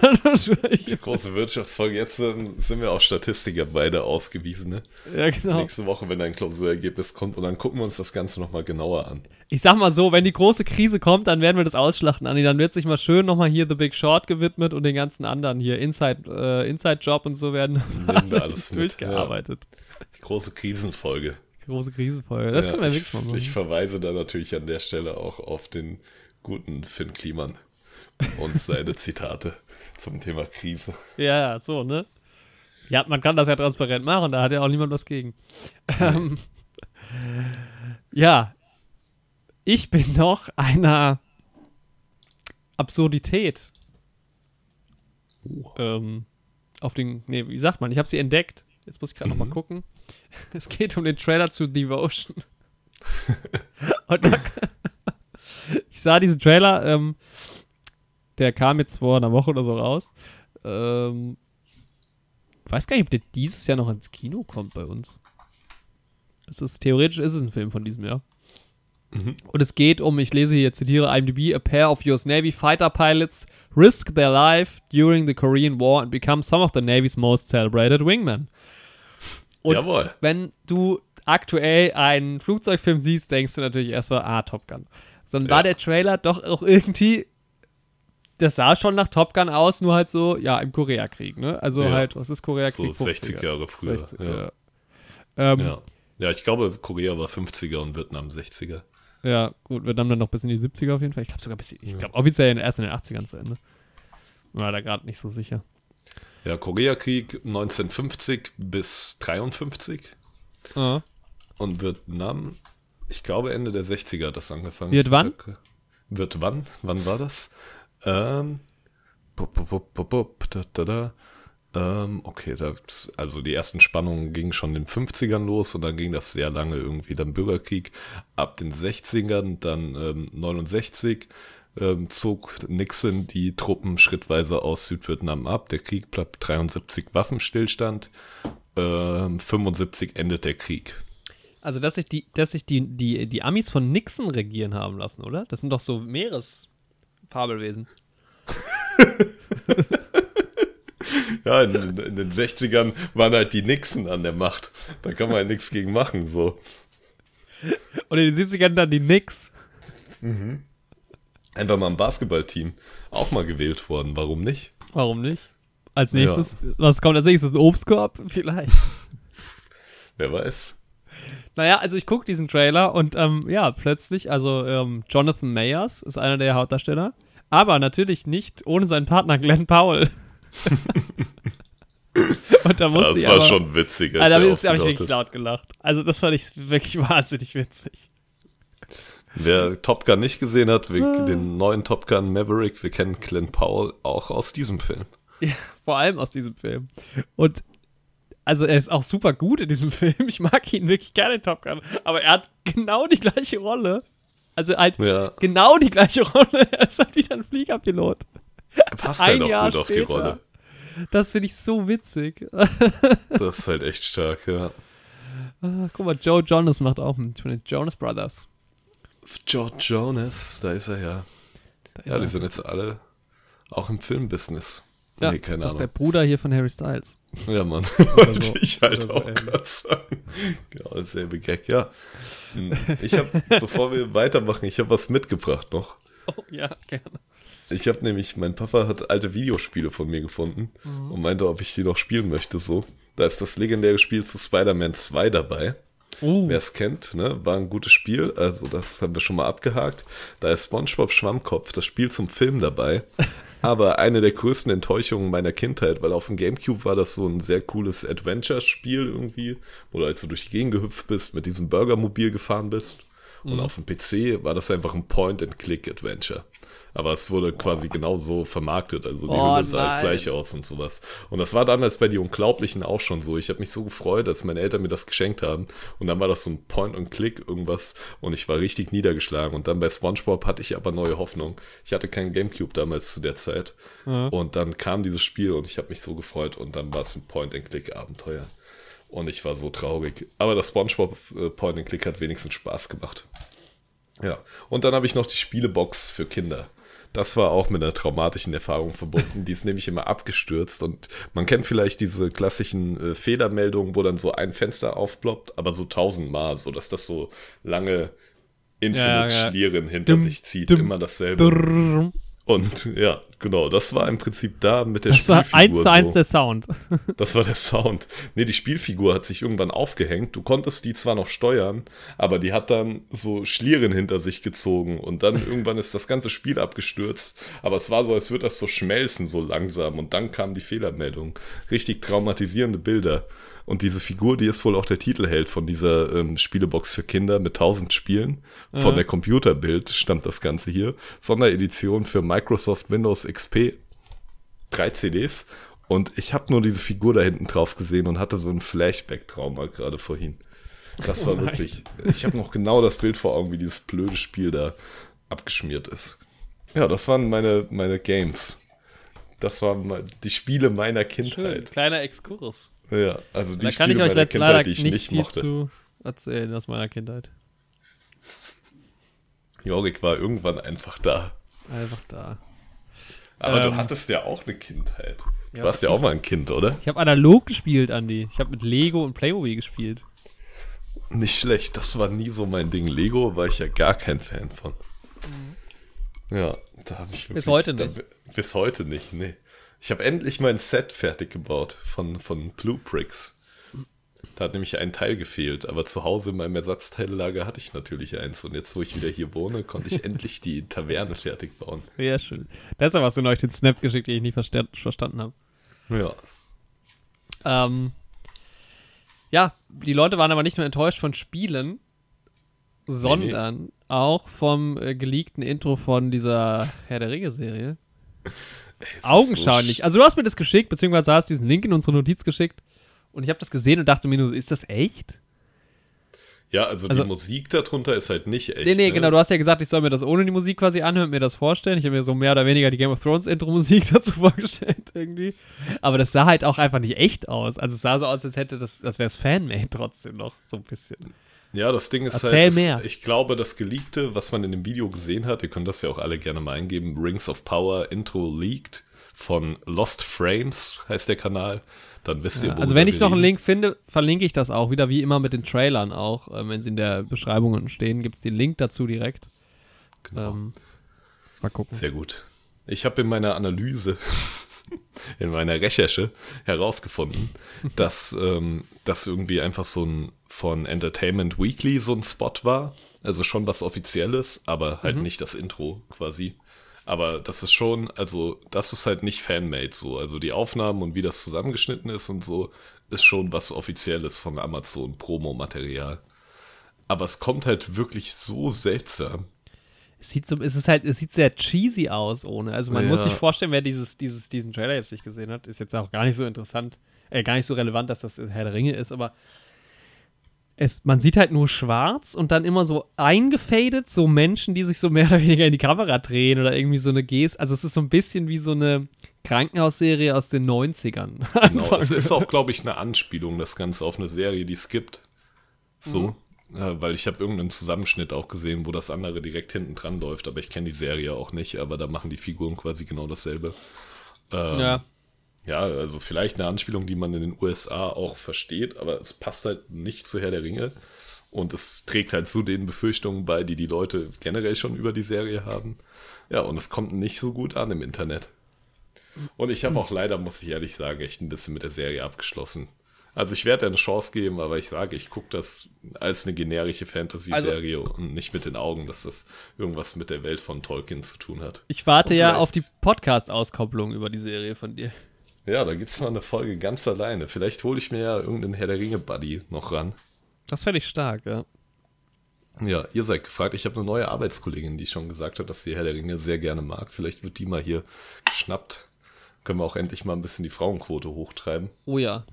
Die große Wirtschaftsfolge. Jetzt ähm, sind wir auch Statistiker beide ausgewiesen. Ne? Ja, genau. Nächste Woche, wenn ein Klausurergebnis kommt. Und dann gucken wir uns das Ganze nochmal genauer an. Ich sag mal so, wenn die große Krise kommt, dann werden wir das ausschlachten, Anni. Dann wird sich mal schön nochmal hier The Big Short gewidmet und den ganzen anderen hier Inside, äh, Inside Job und so werden alles durchgearbeitet. Ja. Die große Krisenfolge. Große Krisenfolge. Das ja, können wir wirklich mal machen. Ich verweise da natürlich an der Stelle auch auf den guten Finn Kliman und seine Zitate zum Thema Krise. Ja, so, ne? Ja, man kann das ja transparent machen, da hat ja auch niemand was gegen. Ähm, ja, ich bin noch einer Absurdität oh. ähm, auf den, nee, wie sagt man, ich habe sie entdeckt. Jetzt muss ich gerade mhm. nochmal gucken. Es geht um den Trailer zu Devotion. Und da, ich sah diesen Trailer, ähm, der kam jetzt vor einer Woche oder so raus. Ähm, weiß gar nicht, ob der dieses Jahr noch ins Kino kommt bei uns. Das ist, theoretisch ist es ein Film von diesem Jahr. Mhm. Und es geht um, ich lese hier, zitiere IMDb, a pair of US Navy fighter pilots risk their life during the Korean War and become some of the Navy's most celebrated wingmen. Und Jawohl. wenn du aktuell einen Flugzeugfilm siehst, denkst du natürlich erstmal, ah, Top Gun. Sondern ja. war der Trailer doch auch irgendwie, das sah schon nach Top Gun aus, nur halt so, ja, im Koreakrieg, ne? Also ja. halt, was ist Koreakrieg? So 60 Jahre früher. 60, ja. Ja. Ähm, ja. ja, ich glaube, Korea war 50er und Vietnam 60er. Ja, gut, Vietnam dann noch bis in die 70er auf jeden Fall. Ich glaube sogar bis, ich glaube offiziell erst in den 80ern zu Ende. War da gerade nicht so sicher. Ja, Koreakrieg 1950 bis 53. Ah. Und Vietnam, ich glaube Ende der 60er hat das angefangen. Wird wann? Wird wann? Wann war das? Ähm, bup, bup, bup, da, da, da. Ähm, okay, das, also die ersten Spannungen gingen schon in den 50ern los und dann ging das sehr lange irgendwie dann Bürgerkrieg. Ab den 60ern dann ähm, 69 ähm, zog Nixon die Truppen schrittweise aus Südvietnam ab. Der Krieg bleibt 73 Waffenstillstand. Ähm, 75 endet der Krieg. Also, dass sich, die, dass sich die, die, die Amis von Nixon regieren haben lassen, oder? Das sind doch so Meeresfabelwesen. ja, in, in, den 60ern waren halt die Nixon an der Macht. Da kann man halt nichts gegen machen, so. Und in den 70ern dann die Nix. Mhm. Einfach mal ein Basketballteam auch mal gewählt worden. Warum nicht? Warum nicht? Als nächstes, ja. was kommt als nächstes? Ein Obstkorb? Vielleicht. Wer weiß. Naja, also ich gucke diesen Trailer und ähm, ja, plötzlich, also ähm, Jonathan Mayers ist einer der Hauptdarsteller, aber natürlich nicht ohne seinen Partner Glenn Powell. und da musste das ich war aber, schon witzig. Also, da habe ich wirklich laut gelacht. Also das fand ich wirklich wahnsinnig witzig. Wer Top Gun nicht gesehen hat, ah. den neuen Top Gun Maverick, wir kennen Glenn Powell auch aus diesem Film. Ja, vor allem aus diesem Film. Und also er ist auch super gut in diesem Film. Ich mag ihn wirklich gerne in Top Gun. Aber er hat genau die gleiche Rolle. Also halt ja. genau die gleiche Rolle. Er ist halt wieder ein Fliegerpilot. Er passt halt Ein halt auch Jahr gut auf die Rolle. Das finde ich so witzig. das ist halt echt stark, ja. Ah, guck mal, Joe Jonas macht auch mit von den Jonas Brothers. George Jonas, da ist er ja. Ist ja, die sind jetzt alle auch im Filmbusiness. Ja, nee, keine Ahnung. der Bruder hier von Harry Styles. Ja, Mann. Wollte so, ich halt auch so gerade sagen. Genau, dasselbe Gag, ja. Hm, ich habe, bevor wir weitermachen, ich habe was mitgebracht noch. Oh, ja, gerne. Ich habe nämlich, mein Papa hat alte Videospiele von mir gefunden mhm. und meinte, ob ich die noch spielen möchte, so. Da ist das legendäre Spiel zu Spider-Man 2 dabei. Uh. Wer es kennt, ne, war ein gutes Spiel. Also, das haben wir schon mal abgehakt. Da ist SpongeBob Schwammkopf, das Spiel zum Film dabei. Aber eine der größten Enttäuschungen meiner Kindheit, weil auf dem Gamecube war das so ein sehr cooles Adventure-Spiel irgendwie, wo du halt so durch die Gegend gehüpft bist, mit diesem Burgermobil gefahren bist. Und mhm. auf dem PC war das einfach ein Point-and-Click-Adventure. Aber es wurde quasi genauso vermarktet. Also die oh, Hülle sah halt gleich aus und sowas. Und das war damals bei die Unglaublichen auch schon so. Ich habe mich so gefreut, dass meine Eltern mir das geschenkt haben. Und dann war das so ein Point-and-Click irgendwas. Und ich war richtig niedergeschlagen. Und dann bei SpongeBob hatte ich aber neue Hoffnung. Ich hatte keinen Gamecube damals zu der Zeit. Mhm. Und dann kam dieses Spiel und ich habe mich so gefreut. Und dann war es ein Point-and-Click-Abenteuer. Und ich war so traurig. Aber das SpongeBob äh, Point-and-Click hat wenigstens Spaß gemacht. Ja. Und dann habe ich noch die Spielebox für Kinder. Das war auch mit einer traumatischen Erfahrung verbunden. Die ist nämlich immer abgestürzt und man kennt vielleicht diese klassischen äh, Fehlermeldungen, wo dann so ein Fenster aufploppt, aber so tausendmal, so dass das so lange Infinite-Schlieren ja, ja. hinter dum, sich zieht. Dum, immer dasselbe. Dum. Und ja, genau, das war im Prinzip da mit der das Spielfigur. Das war eins zu eins so. der Sound. Das war der Sound. Nee, die Spielfigur hat sich irgendwann aufgehängt. Du konntest die zwar noch steuern, aber die hat dann so Schlieren hinter sich gezogen und dann irgendwann ist das ganze Spiel abgestürzt. Aber es war so, als würde das so schmelzen, so langsam. Und dann kam die Fehlermeldung. Richtig traumatisierende Bilder. Und diese Figur, die ist wohl auch der Titelheld von dieser ähm, Spielebox für Kinder mit 1000 Spielen. Von mhm. der Computerbild stammt das Ganze hier. Sonderedition für Microsoft Windows XP. Drei CDs. Und ich habe nur diese Figur da hinten drauf gesehen und hatte so ein Flashback-Trauma gerade vorhin. Das war oh wirklich. Ich habe noch genau das Bild vor Augen, wie dieses blöde Spiel da abgeschmiert ist. Ja, das waren meine, meine Games. Das waren die Spiele meiner Kindheit. Schön, kleiner Exkurs. Ja, also die da kann Spiele ich euch meiner Kindheit, die ich nicht, nicht mochte. Zu erzählen aus meiner Kindheit. Jorik war irgendwann einfach da. Einfach da. Aber ähm, du hattest ja auch eine Kindheit. Du ja, warst ja auch mal ein Kind, oder? Ich habe analog gespielt, Andi. Ich habe mit Lego und Playmobil gespielt. Nicht schlecht, das war nie so mein Ding. Lego war ich ja gar kein Fan von. Mhm. Ja, da habe ich wirklich. Bis heute nicht. Da, bis heute nicht, nee. Ich habe endlich mein Set fertig gebaut von, von Blue Bricks. Da hat nämlich ein Teil gefehlt, aber zu Hause in meinem Ersatzteillager hatte ich natürlich eins. Und jetzt, wo ich wieder hier wohne, konnte ich endlich die Taverne fertig bauen. Sehr schön. Deshalb hast du euch den Snap geschickt, den ich nie verstanden habe. Ja. Ähm, ja, die Leute waren aber nicht nur enttäuscht von Spielen, sondern nee, nee. auch vom äh, geleakten Intro von dieser Herr der Ringe-Serie. Augenscheinlich. So also du hast mir das geschickt, beziehungsweise hast diesen Link in unsere Notiz geschickt und ich habe das gesehen und dachte mir nur, ist das echt? Ja, also, also, die Musik darunter ist halt nicht echt. Nee, nee, ne? genau. Du hast ja gesagt, ich soll mir das ohne die Musik quasi anhören, mir das vorstellen. Ich habe mir so mehr oder weniger die Game of Thrones Intro-Musik dazu vorgestellt irgendwie. Aber das sah halt auch einfach nicht echt aus. Also es sah so aus, als hätte das, als wäre es Fanmade trotzdem noch so ein bisschen. Ja, das Ding ist Erzähl halt, mehr. ich glaube, das Geleakte, was man in dem Video gesehen hat, ihr könnt das ja auch alle gerne mal eingeben, Rings of Power Intro leaked von Lost Frames heißt der Kanal. Dann wisst ihr, wo Also wenn ich noch einen Link finde, verlinke ich das auch wieder, wie immer mit den Trailern auch. Äh, wenn sie in der Beschreibung stehen, gibt es den Link dazu direkt. Genau. Ähm, mal gucken. Sehr gut. Ich habe in meiner Analyse in meiner Recherche herausgefunden, dass ähm, das irgendwie einfach so ein von Entertainment Weekly so ein Spot war. Also schon was Offizielles, aber halt mhm. nicht das Intro quasi. Aber das ist schon, also das ist halt nicht Fanmade so. Also die Aufnahmen und wie das zusammengeschnitten ist und so, ist schon was Offizielles von Amazon Promo-Material. Aber es kommt halt wirklich so seltsam. Es sieht so, es ist halt, es sieht sehr cheesy aus ohne. Also man ja. muss sich vorstellen, wer dieses, dieses, diesen Trailer jetzt nicht gesehen hat, ist jetzt auch gar nicht so interessant, äh, gar nicht so relevant, dass das Herr der Ringe ist, aber es, man sieht halt nur schwarz und dann immer so eingefadet, so Menschen, die sich so mehr oder weniger in die Kamera drehen oder irgendwie so eine Geste. Also es ist so ein bisschen wie so eine Krankenhausserie aus den 90ern. Genau, es ist auch, glaube ich, eine Anspielung, das Ganze auf eine Serie, die es gibt. So. Mhm. Ja, weil ich habe irgendeinen Zusammenschnitt auch gesehen, wo das andere direkt hinten dran läuft, aber ich kenne die Serie auch nicht, aber da machen die Figuren quasi genau dasselbe. Ähm, ja. Ja, also vielleicht eine Anspielung, die man in den USA auch versteht, aber es passt halt nicht zu Herr der Ringe. Und es trägt halt zu den Befürchtungen bei, die die Leute generell schon über die Serie haben. Ja, und es kommt nicht so gut an im Internet. Und ich habe auch leider, muss ich ehrlich sagen, echt ein bisschen mit der Serie abgeschlossen. Also ich werde eine Chance geben, aber ich sage, ich gucke das als eine generische Fantasy-Serie also, und nicht mit den Augen, dass das irgendwas mit der Welt von Tolkien zu tun hat. Ich warte ja auf die Podcast-Auskopplung über die Serie von dir. Ja, da gibt es noch eine Folge ganz alleine. Vielleicht hole ich mir ja irgendeinen Herr der Ringe-Buddy noch ran. Das fände ich stark, ja. Ja, ihr seid gefragt. Ich habe eine neue Arbeitskollegin, die schon gesagt hat, dass sie Herr der Ringe sehr gerne mag. Vielleicht wird die mal hier geschnappt. Können wir auch endlich mal ein bisschen die Frauenquote hochtreiben. Oh ja.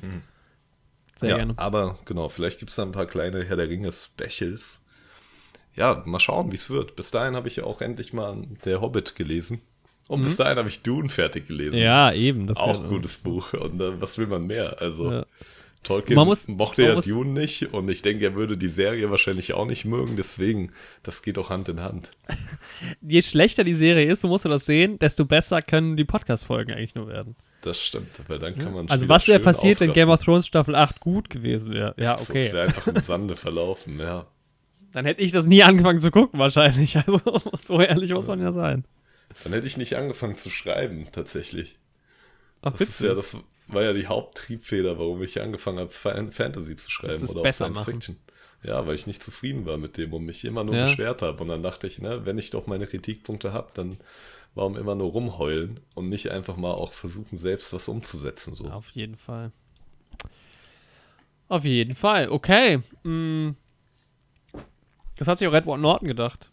Hm. Sehr ja, gerne. Aber genau, vielleicht gibt es da ein paar kleine Herr der Ringe-Specials. Ja, mal schauen, wie es wird. Bis dahin habe ich ja auch endlich mal Der Hobbit gelesen. Und mhm. bis dahin habe ich Dune fertig gelesen. Ja, eben. Das auch ein gutes Buch. Und äh, was will man mehr? Also, ja. Tolkien muss, mochte ja Dune nicht und ich denke, er würde die Serie wahrscheinlich auch nicht mögen, deswegen, das geht auch Hand in Hand. Je schlechter die Serie ist, so musst du das sehen, desto besser können die Podcast-Folgen eigentlich nur werden. Das stimmt, weil dann kann man Also was wäre passiert, wenn Game of Thrones Staffel 8 gut gewesen wäre? Ja, okay. Das wäre einfach im Sande verlaufen, ja. Dann hätte ich das nie angefangen zu gucken wahrscheinlich, also so ehrlich muss man ja sein. Dann hätte ich nicht angefangen zu schreiben, tatsächlich. Ach, das ist ja das war ja die Haupttriebfeder, warum ich angefangen habe, Fantasy zu schreiben oder auch Science machen. Fiction. Ja, weil ich nicht zufrieden war mit dem und mich immer nur ja. beschwert habe. Und dann dachte ich, ne, wenn ich doch meine Kritikpunkte habe, dann warum immer nur rumheulen und nicht einfach mal auch versuchen, selbst was umzusetzen. So. Auf jeden Fall. Auf jeden Fall. Okay. Mm. Das hat sich auch Edward Norton gedacht.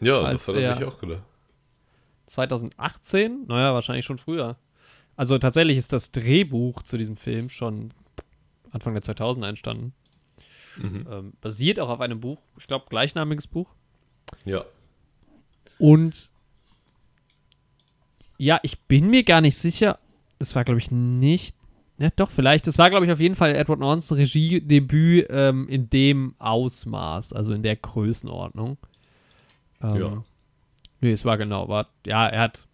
Ja, das hat er sich auch gedacht. 2018? Naja, wahrscheinlich schon früher. Also tatsächlich ist das Drehbuch zu diesem Film schon Anfang der 2000er entstanden. Mhm. Ähm, basiert auch auf einem Buch, ich glaube, gleichnamiges Buch. Ja. Und ja, ich bin mir gar nicht sicher. Das war, glaube ich, nicht. Ja, doch, vielleicht. Das war, glaube ich, auf jeden Fall Edward Nortons Regiedebüt ähm, in dem Ausmaß, also in der Größenordnung. Ähm, ja. Nee, es war genau. War, ja, er hat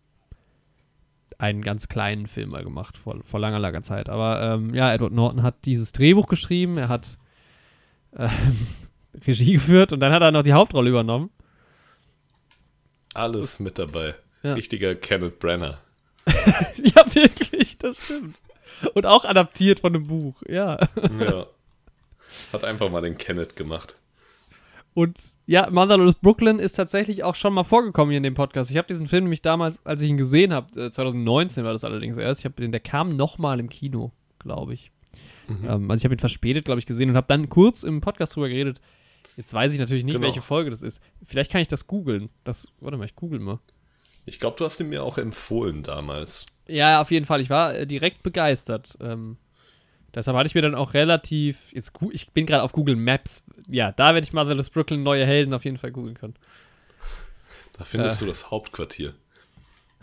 einen ganz kleinen Film mal gemacht, vor, vor langer, langer Zeit. Aber ähm, ja, Edward Norton hat dieses Drehbuch geschrieben, er hat äh, Regie geführt und dann hat er noch die Hauptrolle übernommen. Alles mit dabei. Ja. Richtiger Kenneth Brenner. ja, wirklich, das stimmt. Und auch adaptiert von einem Buch, ja. ja. Hat einfach mal den Kenneth gemacht. Und ja, Motherless Brooklyn ist tatsächlich auch schon mal vorgekommen hier in dem Podcast. Ich habe diesen Film nämlich damals, als ich ihn gesehen habe, 2019 äh, war das allerdings erst, ich habe den, der kam nochmal im Kino, glaube ich. Mhm. Ähm, also ich habe ihn verspätet, glaube ich, gesehen und habe dann kurz im Podcast drüber geredet. Jetzt weiß ich natürlich nicht, genau. welche Folge das ist. Vielleicht kann ich das googeln. Das, warte mal, ich google mal. Ich glaube, du hast ihn mir auch empfohlen damals. Ja, auf jeden Fall. Ich war äh, direkt begeistert. Ähm, Deshalb hatte ich mir dann auch relativ. Jetzt, ich bin gerade auf Google Maps. Ja, da werde ich Motherless Brooklyn neue Helden auf jeden Fall googeln können. Da findest äh. du das Hauptquartier.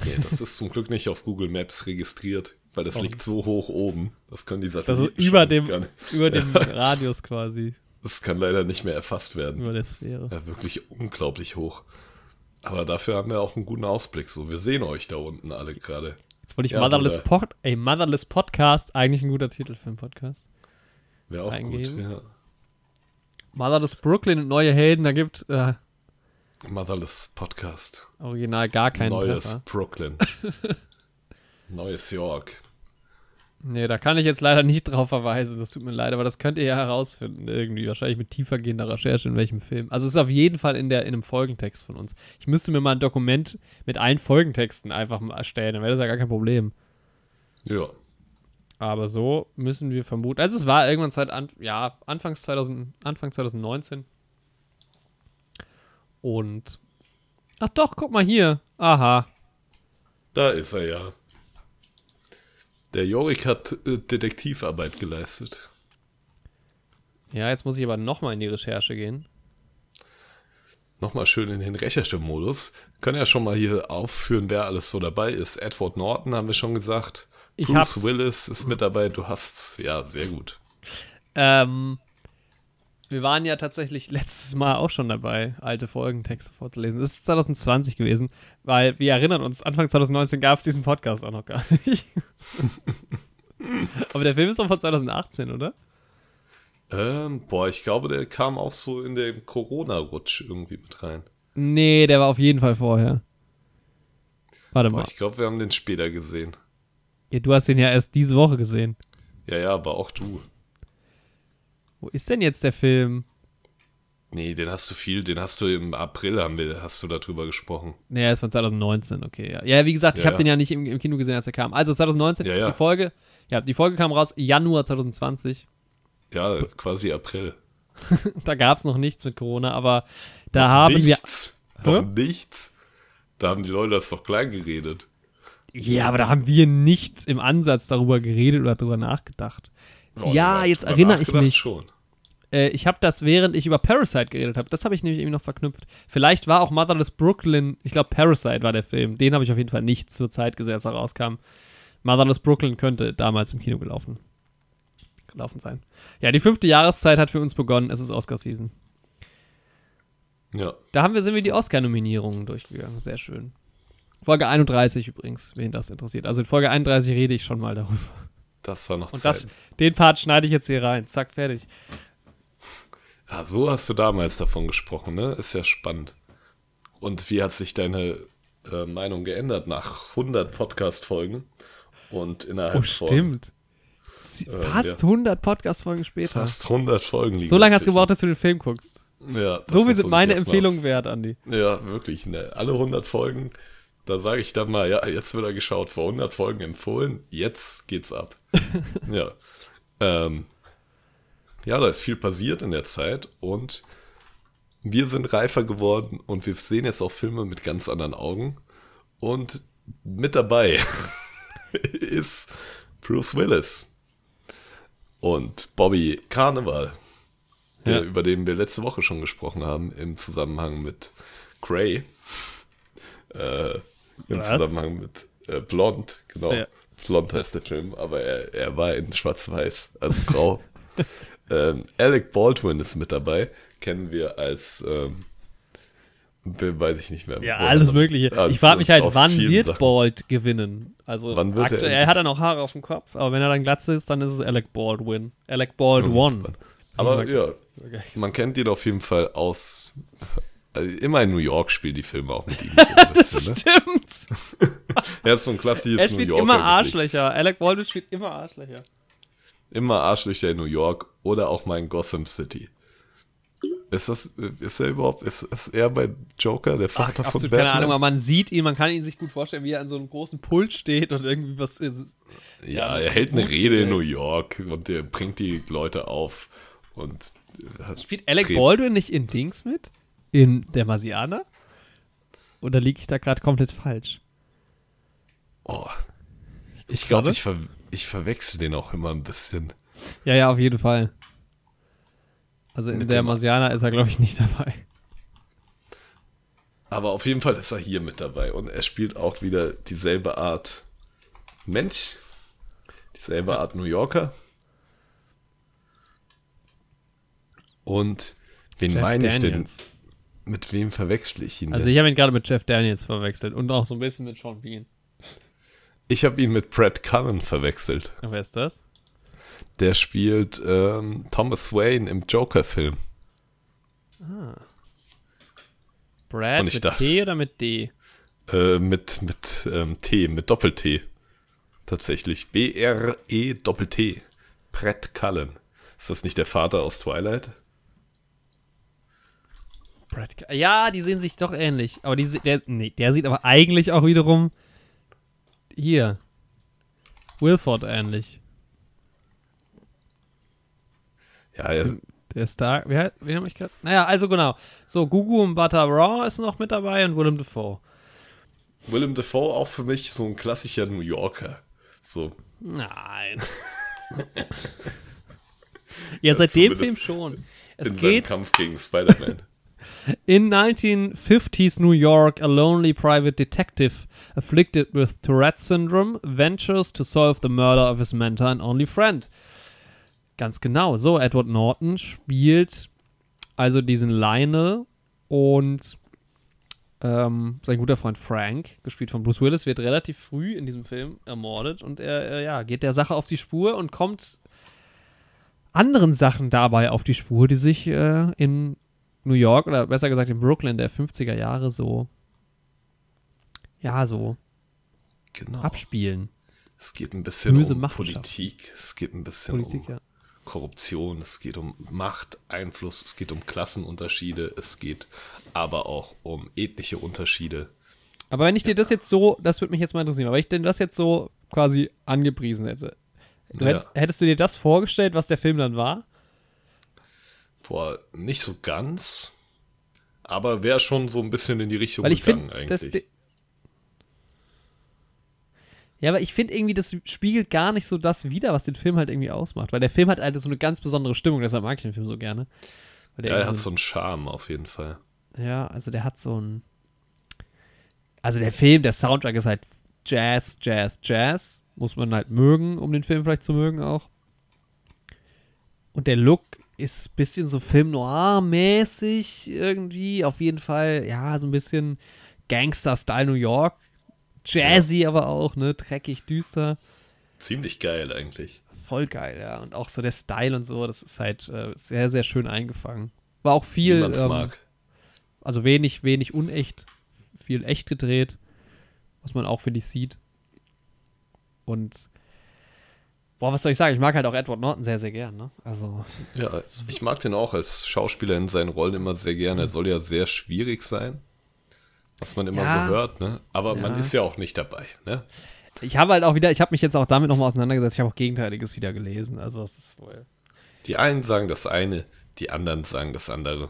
Nee, das ist zum Glück nicht auf Google Maps registriert, weil das oh. liegt so hoch oben. Das können die Satelliten. Also über dem, über dem Radius quasi. Das kann leider nicht mehr erfasst werden. Über der Sphäre. Ja, wirklich unglaublich hoch. Aber dafür haben wir auch einen guten Ausblick. So, wir sehen euch da unten alle gerade. Jetzt wollte ich ja, Motherless, Pod ey, Motherless Podcast, eigentlich ein guter Titel für einen Podcast. Wäre auch eingeben. gut, ja. Motherless Brooklyn und neue Helden, da gibt äh, Motherless Podcast. Original gar keinen Neues Treffer. Brooklyn. Neues York. Nee, da kann ich jetzt leider nicht drauf verweisen. Das tut mir leid, aber das könnt ihr ja herausfinden irgendwie. Wahrscheinlich mit tiefergehender Recherche in welchem Film. Also es ist auf jeden Fall in, der, in einem Folgentext von uns. Ich müsste mir mal ein Dokument mit allen Folgentexten einfach mal erstellen. Dann wäre das ja gar kein Problem. Ja. Aber so müssen wir vermuten. Also es war irgendwann Zeit, an, ja, Anfangs 2000, Anfang 2019. Und. Ach doch, guck mal hier. Aha. Da ist er ja. Der Jorik hat äh, Detektivarbeit geleistet. Ja, jetzt muss ich aber nochmal in die Recherche gehen. Nochmal schön in den Recherchemodus. Können ja schon mal hier aufführen, wer alles so dabei ist. Edward Norton haben wir schon gesagt. Ich Bruce hab's. Willis ist mit dabei. Du hast ja sehr gut. Ähm, wir waren ja tatsächlich letztes Mal auch schon dabei, alte Folgentexte vorzulesen. Das ist 2020 gewesen, weil wir erinnern uns, Anfang 2019 gab es diesen Podcast auch noch gar nicht. Aber der Film ist doch von 2018, oder? Ähm, boah, ich glaube, der kam auch so in den Corona-Rutsch irgendwie mit rein. Nee, der war auf jeden Fall vorher. Warte boah, mal. Ich glaube, wir haben den später gesehen. Ja, du hast den ja erst diese Woche gesehen. Ja, ja, aber auch du. Wo ist denn jetzt der Film? Nee, den hast du viel, den hast du im April, haben wir, hast du darüber gesprochen. Naja, ist von 2019, okay. Ja, ja wie gesagt, ich Ja, habe ja. den ja nicht im, im Kino gesehen, als er kam. Also 2019, Ja, ja. die Folge, ja, die Folge kam raus Januar 2020. Ja, quasi April. Da gab es noch nichts mit Corona, aber da haben wir. nichts. Noch Hä? nichts. Da haben die Leute das doch klein geredet. Ja, aber da haben wir nicht im Ansatz darüber geredet oder darüber nachgedacht. Ja, jetzt erinnere ich mich. schon. Äh, ich habe das, während ich über Parasite geredet habe, das habe ich nämlich irgendwie noch verknüpft. Vielleicht war auch Motherless Brooklyn, ich glaube Parasite war der Film. Den habe ich auf jeden Fall nicht zur Zeit gesehen, als er rauskam. Motherless Brooklyn könnte damals im Kino gelaufen, gelaufen sein. Ja, die fünfte Jahreszeit hat für uns begonnen. Es ist Oscar-Season. Ja. Da haben wir, sind wir die Oscar-Nominierungen durchgegangen. Sehr schön. Folge 31 übrigens, wen das interessiert. Also in Folge 31 rede ich schon mal darüber. Das war noch Und Zeit. das, den Part schneide ich jetzt hier rein. Zack, fertig. Ja, so hast du damals davon gesprochen, ne? Ist ja spannend. Und wie hat sich deine äh, Meinung geändert nach 100 Podcast-Folgen? Und innerhalb Oh, von stimmt. Äh, Fast ja. 100 Podcast-Folgen später. fast 100 Folgen liegen. So lange hat es gebraucht, dass du den Film guckst. Ja, So muss sind meine Empfehlungen wert, Andi. Ja, wirklich. Ne? Alle 100 Folgen, da sage ich dann mal, ja, jetzt wird er geschaut. Vor 100 Folgen empfohlen, jetzt geht's ab. ja. Ähm, ja, da ist viel passiert in der Zeit und wir sind reifer geworden und wir sehen jetzt auch Filme mit ganz anderen Augen. Und mit dabei ist Bruce Willis und Bobby Carnival, der, Ja. über den wir letzte Woche schon gesprochen haben, im Zusammenhang mit Grey. Äh, Im Was? Zusammenhang mit äh, Blond, genau. Ja. Blond heißt der Film, aber er, er war in Schwarz-Weiß, also grau. ähm, Alec Baldwin ist mit dabei, kennen wir als, ähm, we- weiß ich nicht mehr. Ja, alles man- Mögliche. als- ich frage mich halt, wann wird Sachen. Bald gewinnen? Also, Wann wird er aktuell, er, hat dann auch Haare auf dem Kopf, aber wenn er dann glatze ist, dann ist es Alec Baldwin. Alec Baldwin. Aber Ja. ja, man kennt ihn auf jeden Fall aus. Also immer in New York spielt die Filme auch mit ihm. So ein bisschen, ne? Stimmt. Er ist so ein klassisches Er New spielt Yorker immer Gesicht. Arschlöcher. Alec Baldwin spielt immer Arschlöcher. Immer Arschlöcher in New York oder auch mal in Gotham City. Ist das, ist er überhaupt, ist, ist er bei Joker der Ach, Vater von absolut Batman? keine Ahnung, aber man sieht ihn, man kann ihn sich gut vorstellen, wie er an so einem großen Pult steht und irgendwie was ist. Ja, Ja, er hält eine Rede in. New York und der bringt die Leute auf und hat Spielt Alec Baldwin nicht in Dings mit? In Der Marsianer? Oder liege ich da gerade komplett falsch? Oh. Ich glaube, ich, ver ich verwechsel den auch immer ein bisschen. Ja, ja, auf jeden Fall. Also in Mit Der Marsianer ist er, glaube ich, nicht dabei. Aber auf jeden Fall ist er hier mit dabei und er spielt auch wieder dieselbe Art Mensch, dieselbe Art New Yorker. Und wen meine ich denn? Mit wem verwechsel ich ihn Also denn? ich habe ihn gerade mit Jeff Daniels verwechselt und auch so ein bisschen mit Sean Bean. Ich habe ihn mit Brad Cullen verwechselt. Und wer ist das? Der spielt ähm, Thomas Wayne im Joker-Film. Brad Und ich mit dachte- T oder mit D? Äh, mit mit ähm, T, mit Doppel-T. Tatsächlich. B-R-E Doppel-T. Brad Cullen. Ist das nicht der Vater aus Twilight? Brad ja, die sehen sich doch ähnlich. Aber die, der, nee, der sieht aber eigentlich auch wiederum hier. Wilford ähnlich. Ja, er, Der Star, wer, wen habe ich gerade? Naja, also genau. So, Gugu und Butter Raw ist noch mit dabei und Willem Dafoe. Willem Dafoe auch für mich so ein klassischer New Yorker. So. Nein. ja, seit dem Film schon. Es in geht Kampf gegen Spider-Man. In 1950s New York, a lonely private detective afflicted with Tourette syndrome ventures to solve the murder of his mentor and only friend. Ganz genau. So, Edward Norton spielt also diesen Lionel und ähm, sein guter Freund Frank, gespielt von Bruce Willis, wird relativ früh in diesem Film ermordet und er äh, ja, geht der Sache auf die Spur und kommt anderen Sachen dabei auf die Spur, die sich äh, in New York oder besser gesagt in Brooklyn der 50er Jahre so ja so Genau. abspielen. Es geht ein bisschen Böse um. Politik, es geht ein bisschen Politik, um ja. Korruption, es geht um Macht, Einfluss, es geht um Klassenunterschiede, es geht aber auch um ethnische Unterschiede. Aber wenn ich dir das jetzt so, das würde mich jetzt mal interessieren, aber wenn ich denn das jetzt so quasi angepriesen hätte, Ja. hätt, hättest du dir das vorgestellt, was der Film dann war? Boah, nicht so ganz, aber wäre schon so ein bisschen in die Richtung Weil ich gegangen finde, das. eigentlich. Ja, aber ich finde irgendwie, das spiegelt gar nicht so das wider, was den Film halt irgendwie ausmacht. Weil der Film hat halt so eine ganz besondere Stimmung, deshalb mag ich den Film so gerne. Weil der Ja, er hat so einen Charme auf jeden Fall. Ja, also der hat so ein. Also der Film, der Soundtrack ist halt Jazz, Jazz, Jazz. Muss man halt mögen, um den Film vielleicht zu mögen auch. Und der Look ist ein bisschen so Film Noir-mäßig irgendwie. Auf jeden Fall, ja, so ein bisschen Gangster-Style New York. Jazzy aber auch, ne? Dreckig, düster. Ziemlich geil eigentlich. Voll geil, ja. Und auch so der Style und so, das ist halt äh, sehr, sehr schön eingefangen. War auch viel. Wie man's ähm, mag. also wenig, wenig unecht, viel echt gedreht, was man auch, finde ich, sieht. Und, boah, was soll ich sagen? Ich mag halt auch Edward Norton sehr, sehr gern, ne? Also, Ja, ich mag den auch als Schauspieler in seinen Rollen immer sehr gerne. Er soll ja sehr schwierig sein, was man immer Ja. so hört, ne? Aber man Ja. ist ja auch nicht dabei, ne? ich habe halt auch wieder, ich habe mich jetzt auch damit nochmal auseinandergesetzt, ich habe auch Gegenteiliges wieder gelesen, also das ist wohl, Die einen sagen das eine, die anderen sagen das andere.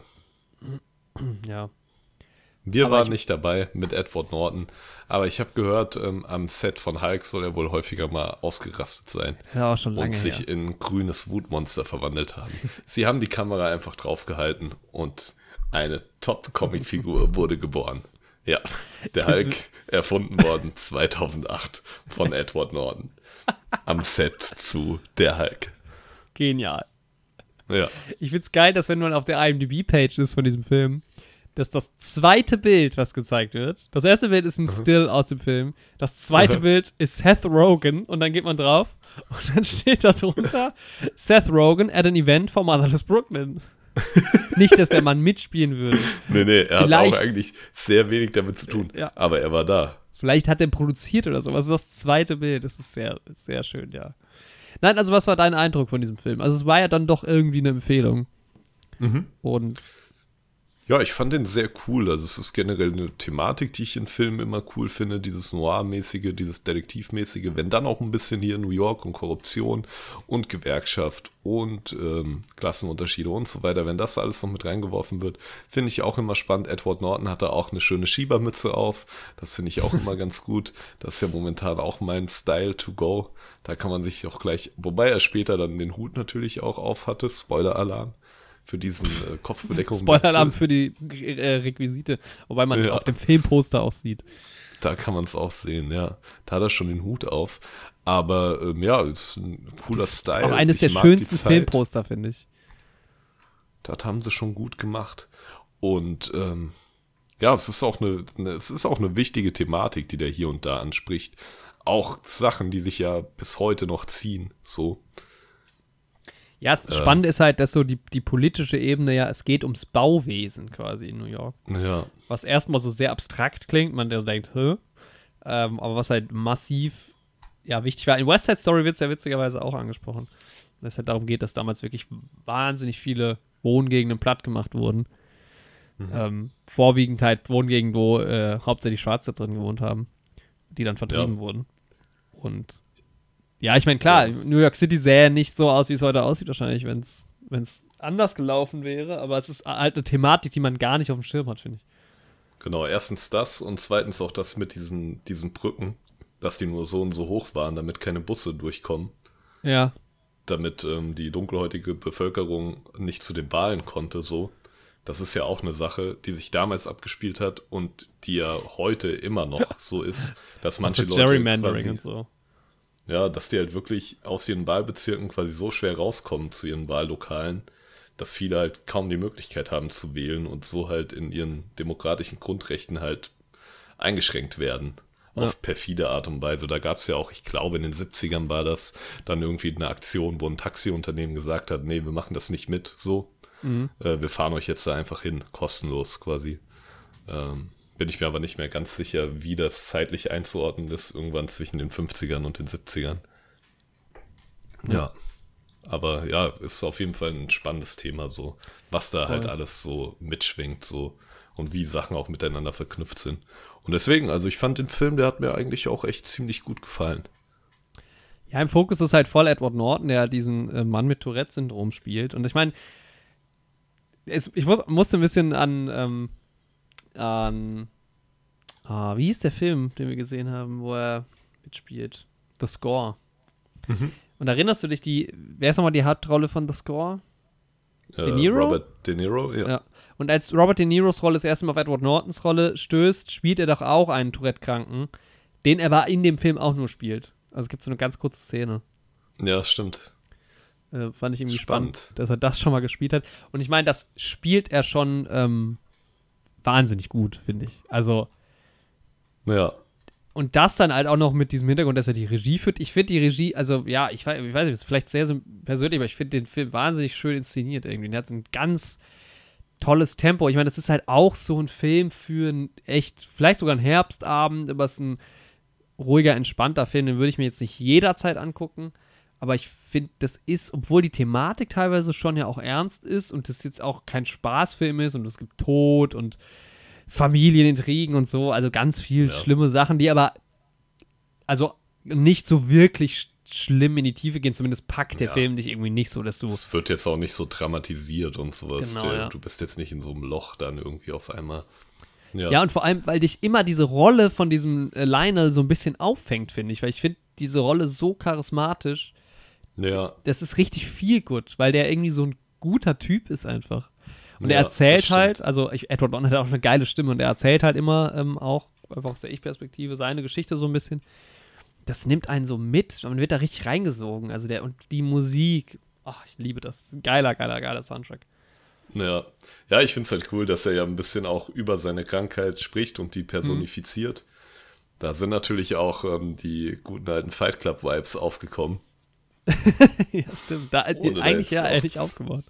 ja. Wir Aber waren ich- nicht dabei mit Edward Norton, aber ich habe gehört, ähm, am Set von Hulk soll er wohl häufiger mal ausgerastet sein Ja, auch schon lange und sich her. in grünes Wutmonster verwandelt haben. Sie haben die Kamera einfach draufgehalten und eine Top-Comic-Figur wurde geboren. Ja, der Hulk erfunden worden 2008 von Edward Norton am Set zu Der Hulk. Genial. Ja, Ich find's geil, dass wenn man auf der IMDb-Page ist von diesem Film, dass das zweite Bild, was gezeigt wird, das erste Bild ist ein Still aus dem Film, das zweite. Bild ist Seth Rogen und dann geht man drauf und dann steht da drunter Seth Rogen at an event for Motherless Brooklyn. Nicht, dass der Mann mitspielen würde. nee, nee, er Vielleicht- hat auch eigentlich sehr wenig damit zu tun, Ja. aber er war da. Vielleicht hat er produziert oder so. Was ist das zweite Bild? Das ist sehr, sehr schön, ja. Nein, also was war dein Eindruck von diesem Film? Also es war ja dann doch irgendwie eine Empfehlung. Mhm. Und Ja, ich fand den sehr cool. Also es ist generell eine Thematik, die ich in Filmen immer cool finde, dieses Noir-mäßige, dieses Detektivmäßige, wenn dann auch ein bisschen hier New York und Korruption und Gewerkschaft und ähm, Klassenunterschiede und so weiter, wenn das alles noch mit reingeworfen wird, finde ich auch immer spannend. Edward Norton hatte auch eine schöne Schiebermütze auf. Das finde ich auch immer ganz gut. Das ist ja momentan auch mein Style to go. Da kann man sich auch gleich, wobei er später dann den Hut natürlich auch auf hatte, Spoiler-Alarm. Für diesen äh, Kopfbedeckung. Spoiler-Alarm für die äh, Requisite. Wobei man es Ja. auf dem Filmposter auch sieht. Da kann man es auch sehen, ja. Da hat er schon den Hut auf. Aber ähm, ja, ist ein cooler Das ist Style. auch eines Ich der schönsten. Filmposter, finde ich. Das haben sie schon gut gemacht. Und ähm, ja, es ist auch eine, eine, es ist auch eine wichtige Thematik, die der hier und da anspricht. Auch Sachen, die sich ja bis heute noch ziehen. So. Ja, das Spannende ist halt, dass so die, die politische Ebene ja, es geht ums Bauwesen quasi in New York. Ja. Was erstmal so sehr abstrakt klingt, man denkt, hä? Ähm, aber was halt massiv ja, wichtig war. In West Side Story wird es ja witzigerweise auch angesprochen. Dass es halt darum geht, dass damals wirklich wahnsinnig viele Wohngegenden platt gemacht wurden. Ähm, vorwiegend halt Wohngegenden, wo äh, hauptsächlich Schwarze drin gewohnt haben, die dann vertrieben Ja. wurden. Und ja, ich meine, klar, Ja. New York City sähe nicht so aus, wie es heute aussieht, wahrscheinlich, wenn es anders gelaufen wäre, aber es ist halt eine Thematik, die man gar nicht auf dem Schirm hat, finde ich. Genau, erstens das und zweitens auch das mit diesen, diesen Brücken, dass die nur so und so hoch waren, damit keine Busse durchkommen. Ja, damit ähm, die dunkelhäutige Bevölkerung nicht zu den Wahlen konnte, so. Das ist ja auch eine Sache, die sich damals abgespielt hat und die ja heute immer noch so ist, dass manche also Leute Gerrymandering und so. Ja, dass die halt wirklich aus ihren Wahlbezirken quasi so schwer rauskommen zu ihren Wahllokalen, dass viele halt kaum die Möglichkeit haben zu wählen und so halt in ihren demokratischen Grundrechten halt eingeschränkt werden. Auf perfide Art und Weise. Da gab es ja auch, ich glaube, in den 70ern war das dann irgendwie eine Aktion, wo ein Taxiunternehmen gesagt hat, nee, wir machen das nicht mit, so. Mhm. Äh, wir fahren euch jetzt da einfach hin, kostenlos quasi. Ähm, bin ich mir aber nicht mehr ganz sicher, wie das zeitlich einzuordnen ist, irgendwann zwischen den 50ern und den 70ern. Ja. ja. Aber ja, ist auf jeden Fall ein spannendes Thema, so, was da halt Voll. halt alles so mitschwingt, so und wie Sachen auch miteinander verknüpft sind. Und deswegen, also ich fand den Film, der hat mir eigentlich auch echt ziemlich gut gefallen. Ja, im Fokus ist halt voll Edward Norton, der diesen äh, Mann mit Tourette-Syndrom spielt. Und ich meine, ich muss, musste ein bisschen an, ähm, an ah, wie hieß der Film, den wir gesehen haben, wo er mitspielt? The Score. Mhm. Und erinnerst du dich, die, wer ist nochmal die Hauptrolle von The Score? De Niro? Robert De Niro, ja. ja. Und als Robert De Niros Rolle das erste Mal auf Edward Nortons Rolle stößt, spielt er doch auch einen Tourette-Kranken, den er aber in dem Film auch nur spielt. Also es gibt so eine ganz kurze Szene. Ja, stimmt. Äh, fand ich irgendwie spannend. spannend. dass er das schon mal gespielt hat. Und ich meine, das spielt er schon ähm, wahnsinnig gut, finde ich. Also. Ja. Und das dann halt auch noch mit diesem Hintergrund, dass er die Regie führt. Ich finde die Regie, also ja, ich weiß, ich weiß nicht, ist vielleicht sehr so persönlich, aber ich finde den Film wahnsinnig schön inszeniert irgendwie. Er hat ein ganz tolles Tempo. Ich meine, das ist halt auch so ein Film für ein echt, vielleicht sogar ein Herbstabend, aber es ist ein ruhiger, entspannter Film, den würde ich mir jetzt nicht jederzeit angucken. Aber ich finde, das ist, obwohl die Thematik teilweise schon ja auch ernst ist und das jetzt auch kein Spaßfilm ist und es gibt Tod und Familienintrigen und so, also ganz viel ja. schlimme Sachen, die aber also nicht so wirklich schlimm in die Tiefe gehen, zumindest packt der ja. Film dich irgendwie nicht so, dass du. Es wird jetzt auch nicht so dramatisiert und sowas. Genau, der, ja. Du bist jetzt nicht in so einem Loch dann irgendwie auf einmal. Ja. ja, und vor allem, weil dich immer diese Rolle von diesem äh, Lionel so ein bisschen auffängt, finde ich, weil ich finde diese Rolle so charismatisch. Ja. Das ist richtig viel gut, weil der irgendwie so ein guter Typ ist einfach. Und ja, er erzählt halt, also ich, Edward Norton hat auch eine geile Stimme und er erzählt halt immer ähm, auch einfach aus der Ich-Perspektive seine Geschichte so ein bisschen. Das nimmt einen so mit, man wird da richtig reingesogen. Also der und die Musik, oh, ich liebe das. Geiler, geiler, geiler Soundtrack. Ja, ja ich finde es halt cool, dass er ja ein bisschen auch über seine Krankheit spricht und die personifiziert. Mhm. Da sind natürlich auch ähm, die guten alten Fight Club Vibes aufgekommen. ja, stimmt. Da, eigentlich ja ehrlich aufgebaut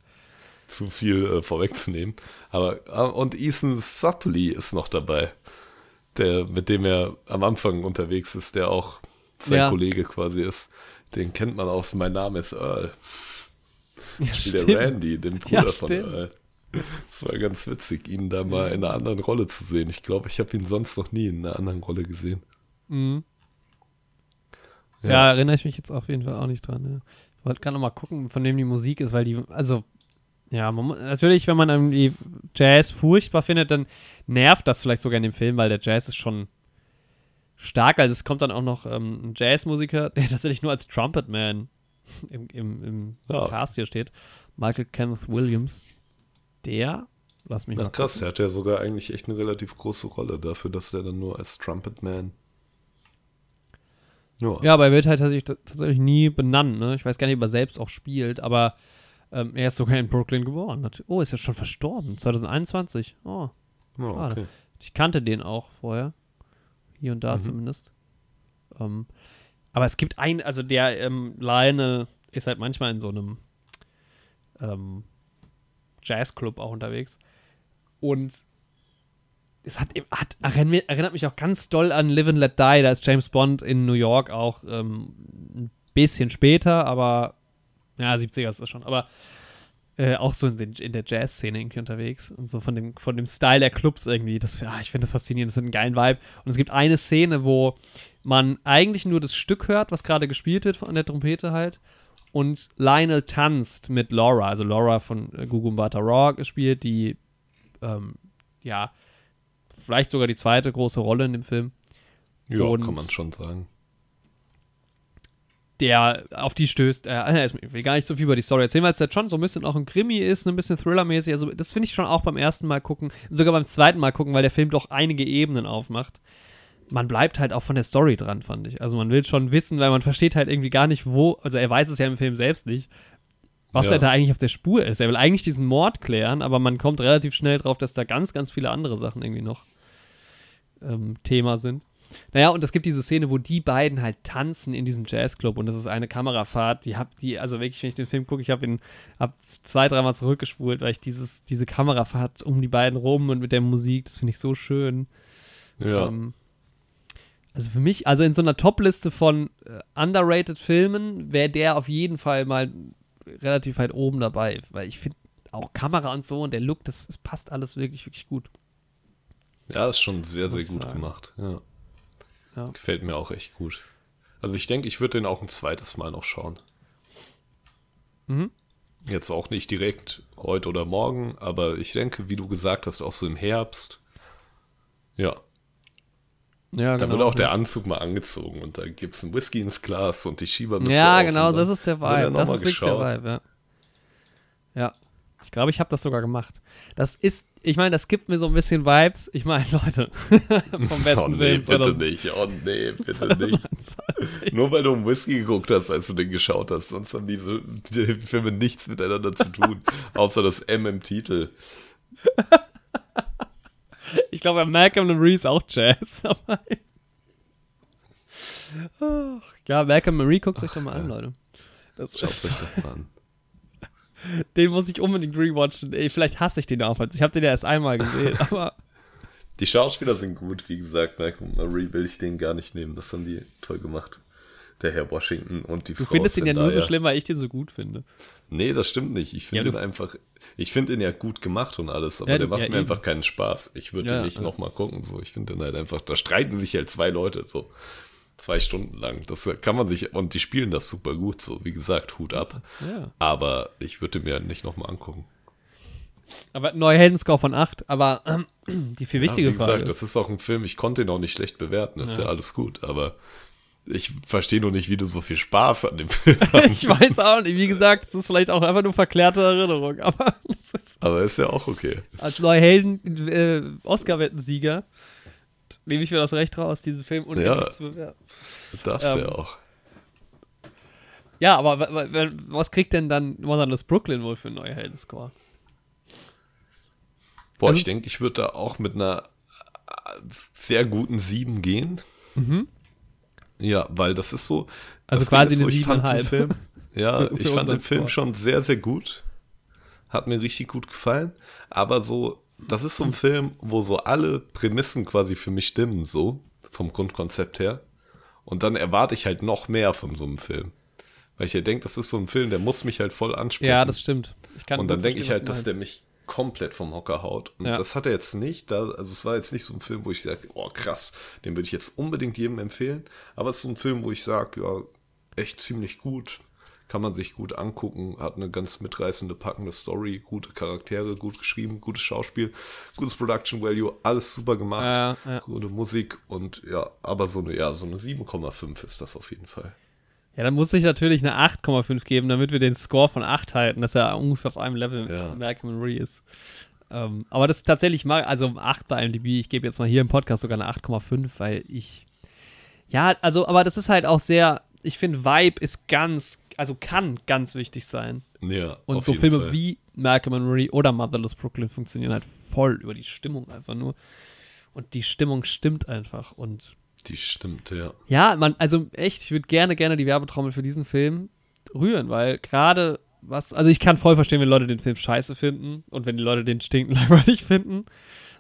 zu viel äh, vorwegzunehmen. Aber äh, und Ethan Suppley ist noch dabei, der mit dem er am Anfang unterwegs ist, der auch sein ja. Kollege quasi ist. Den kennt man aus Mein Name ist Earl. Ja, der Randy, den Bruder ja, von Earl. Es war ganz witzig, ihn da mal in einer anderen Rolle zu sehen. Ich glaube, ich habe ihn sonst noch nie in einer anderen Rolle gesehen. Mhm. Ja. ja. erinnere ich mich jetzt auf jeden Fall auch nicht dran. Ja. Ich wollte gerade noch mal gucken, von wem die Musik ist, weil die, also ja, man, natürlich, wenn man irgendwie Jazz furchtbar findet, dann nervt das vielleicht sogar in dem Film, weil der Jazz ist schon stark. Also es kommt dann auch noch ähm, ein Jazzmusiker, der tatsächlich nur als Trumpetman im, im, im ja. Cast hier steht. Michael Kenneth Williams. Der, lass mich Ach, mal krass, der hat ja sogar eigentlich echt eine relativ große Rolle dafür, dass der dann nur als Trumpetman ja. ja, aber er wird halt tatsächlich, tatsächlich nie benannt. Ne? Ich weiß gar nicht, ob er selbst auch spielt, aber ähm, er ist sogar in Brooklyn geboren. Oh, ist er schon verstorben? 2021. Oh, oh Okay. Ich kannte den auch vorher. Hier und da mhm. zumindest. Ähm, aber es gibt einen, also der ähm, Lionel ist halt manchmal in so einem ähm, Jazzclub auch unterwegs. Und es hat, hat erinnert, mich auch ganz doll an Live and Let Die. Da ist James Bond in New York auch ähm, ein bisschen später, aber ja, 70er ist das schon, aber äh, auch so in, den, in der Jazz-Szene irgendwie unterwegs und so von dem, von dem Style der Clubs irgendwie. Das, ja, ich finde das faszinierend, das hat einen geilen Vibe. Und es gibt eine Szene, wo man eigentlich nur das Stück hört, was gerade gespielt wird von der Trompete halt. Und Lionel tanzt mit Laura, also Laura von äh, Gugumbata Raw gespielt, die, ähm, ja, vielleicht sogar die zweite große Rolle in dem Film. Ja, und kann man schon sagen der auf die stößt. Äh, ich will gar nicht so viel über die Story erzählen, weil es jetzt schon so ein bisschen auch ein Krimi ist, ein bisschen Thriller-mäßig. Also, das finde ich schon auch beim ersten Mal gucken, sogar beim zweiten Mal gucken, weil der Film doch einige Ebenen aufmacht. Man bleibt halt auch von der Story dran, fand ich. Also, man will schon wissen, weil man versteht halt irgendwie gar nicht, wo, also er weiß es ja im Film selbst nicht, was ja. er da eigentlich auf der Spur ist. Er will eigentlich diesen Mord klären, aber man kommt relativ schnell drauf, dass da ganz, ganz viele andere Sachen irgendwie noch ähm, Thema sind. Naja, und es gibt diese Szene, wo die beiden halt tanzen in diesem Jazzclub und das ist eine Kamerafahrt, die hab die, also wirklich, wenn ich den Film gucke, ich habe ihn hab zwei, dreimal zurückgespult, weil ich dieses, diese Kamerafahrt um die beiden rum und mit der Musik, das finde ich so schön. Ja. Ähm, also für mich, also in so einer Top-Liste von äh, underrated Filmen wäre der auf jeden Fall mal relativ weit oben dabei, weil ich finde auch Kamera und so und der Look, das, das passt alles wirklich, wirklich gut. Ja, ist schon sehr, sehr gut sagen. gemacht. Ja. Ja. Gefällt mir auch echt gut. Also ich denke, ich würde den auch ein zweites Mal noch schauen. Mhm. Jetzt auch nicht direkt heute oder morgen, aber ich denke, wie du gesagt hast, auch so im Herbst. Ja, Ja, da genau. wird auch der Anzug mal angezogen und da gibt es ein Whisky ins Glas und die Schiebermütze Ja, genau, das ist der er Vibe. Das ist wirklich der. Vibe, ja. Ja. Ich glaube, ich habe das sogar gemacht. Das ist, ich meine, das gibt mir so ein bisschen Vibes. Ich meine, Leute, vom besten Oh nee, Film bitte 2000 nicht. Oh nee, bitte nicht. Nur weil du um Whisky geguckt hast, als du den geschaut hast. Sonst haben diese die Filme nichts miteinander zu tun. außer das M im Titel. Ich glaube, Malcolm und Marie ist auch Jazz. Ach, ja, Malcolm Marie, guckt euch doch mal an, Leute. Das Schaut euch doch mal an. Den muss ich unbedingt rewatchen. Ey, vielleicht hasse ich den auch. Ich habe den ja erst einmal gesehen, aber Die Schauspieler sind gut, wie gesagt. Und Marie will ich den gar nicht nehmen. Das haben die toll gemacht. Der Herr Washington und die du Frau findest ihn ja nur so Zendaya. schlimm, weil ich den so gut finde. Nee, das stimmt nicht. Ich finde Ja, ihn du- einfach, ich finde ihn ja gut gemacht und alles, aber Ja, der du- macht ja, mir eben. einfach keinen Spaß. Ich würde Ja, den nicht ja. nochmal gucken, so. Ich finde den halt einfach, da streiten sich halt zwei Leute, so. Zwei Stunden lang. Das kann man sich, und die spielen das super gut, so. Wie gesagt, Hut ab. Ja. Aber ich würde mir nicht nochmal angucken. Aber neuer Heldenscore von 8, aber ähm, die viel wichtige ja, wie Frage. gesagt, das ist auch ein Film, ich konnte ihn auch nicht schlecht bewerten, ist ja, Ja. alles gut, aber ich verstehe nur nicht, wie du so viel Spaß an dem Film hast. ich weiß auch nicht, wie gesagt, es ist vielleicht auch einfach nur verklärte Erinnerung, aber ist Aber ist ja auch okay. als neuer Helden äh, Oscar-Wettensieger nehme ich mir das Recht raus, diesen Film unendlich Ja. zu bewerten. Das Ähm, ja auch. Ja, aber wa- wa- wa- was kriegt denn dann Motherless Brooklyn wohl für einen neuen Heldenscore? Boah, Also ich denke, ich würde da auch mit einer sehr guten 7 gehen. Ja, weil das ist so. Mhm. Also quasi Ding eine so, ich fand den 7,5. Film, Ja, Für- für ich fand den Film Score. schon sehr, sehr gut. Hat mir richtig gut gefallen. Aber so, das ist so ein Film, wo so alle Prämissen quasi für mich stimmen, so, vom Grundkonzept her. Und dann erwarte ich halt noch mehr von so einem Film. Weil ich ja denke, das ist so ein Film, der muss mich halt voll ansprechen. Ja, das stimmt. Und dann denke ich halt, dass der mich komplett vom Hocker haut. Und Ja. das hat er jetzt nicht. Da, also es war jetzt nicht so ein Film, wo ich sage, oh krass, den würde ich jetzt unbedingt jedem empfehlen. Aber es ist so ein Film, wo ich sage, ja, echt ziemlich gut. Kann man sich gut angucken, hat eine ganz mitreißende, packende Story, gute Charaktere, gut geschrieben, gutes Schauspiel, gutes Production Value, alles super gemacht, Ja, ja. gute Musik und ja, aber so eine, ja, so eine 7,5 ist das auf jeden Fall. Ja, dann muss ich natürlich eine 8,5 geben, damit wir den Score von 8 halten, dass er ungefähr auf einem Level Ja. mit Malcolm Marie ist. Ähm, aber das ist tatsächlich mal, also 8 bei IMDb, ich gebe jetzt mal hier im Podcast sogar eine 8,5, weil ich, ja, also, aber das ist halt auch sehr, ich finde, Vibe ist ganz, also kann ganz wichtig sein. Ja, Und so Filme Fall. wie Malcolm and Marie oder Motherless Brooklyn funktionieren halt voll über die Stimmung einfach nur. Und die Stimmung stimmt einfach und Die stimmt, ja. ja, man, also echt, ich würde gerne, gerne die Werbetrommel für diesen Film rühren, weil gerade was, also ich kann voll verstehen, wenn Leute den Film scheiße finden und wenn die Leute den stinkend langweilig finden.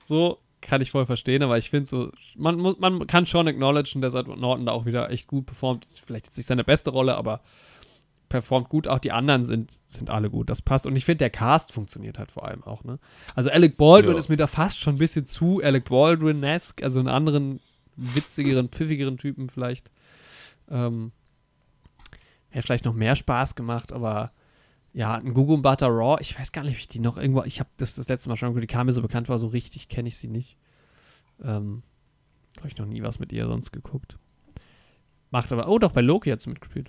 So kann ich voll verstehen, aber ich finde so, man muss, man kann schon acknowledgen, dass Edward Norton da auch wieder echt gut performt. Vielleicht jetzt nicht seine beste Rolle, aber performt gut. Auch die anderen sind, sind alle gut. Das passt. Und ich finde, der Cast funktioniert halt vor allem auch, ne? Also Alec Baldwin Ja. ist mir da fast schon ein bisschen zu Alec Baldwin-esque, also einen anderen witzigeren, pfiffigeren Typen vielleicht. Ähm, hätte vielleicht noch mehr Spaß gemacht, aber ja, ein Gugu Butter Raw, ich weiß gar nicht, ob ich die noch irgendwo, ich habe das das letzte Mal schon, die kam mir so bekannt war, so richtig kenne ich sie nicht. Ähm, habe ich noch nie was mit ihr sonst geguckt. Macht aber, oh doch, bei Loki hat sie mitgespielt.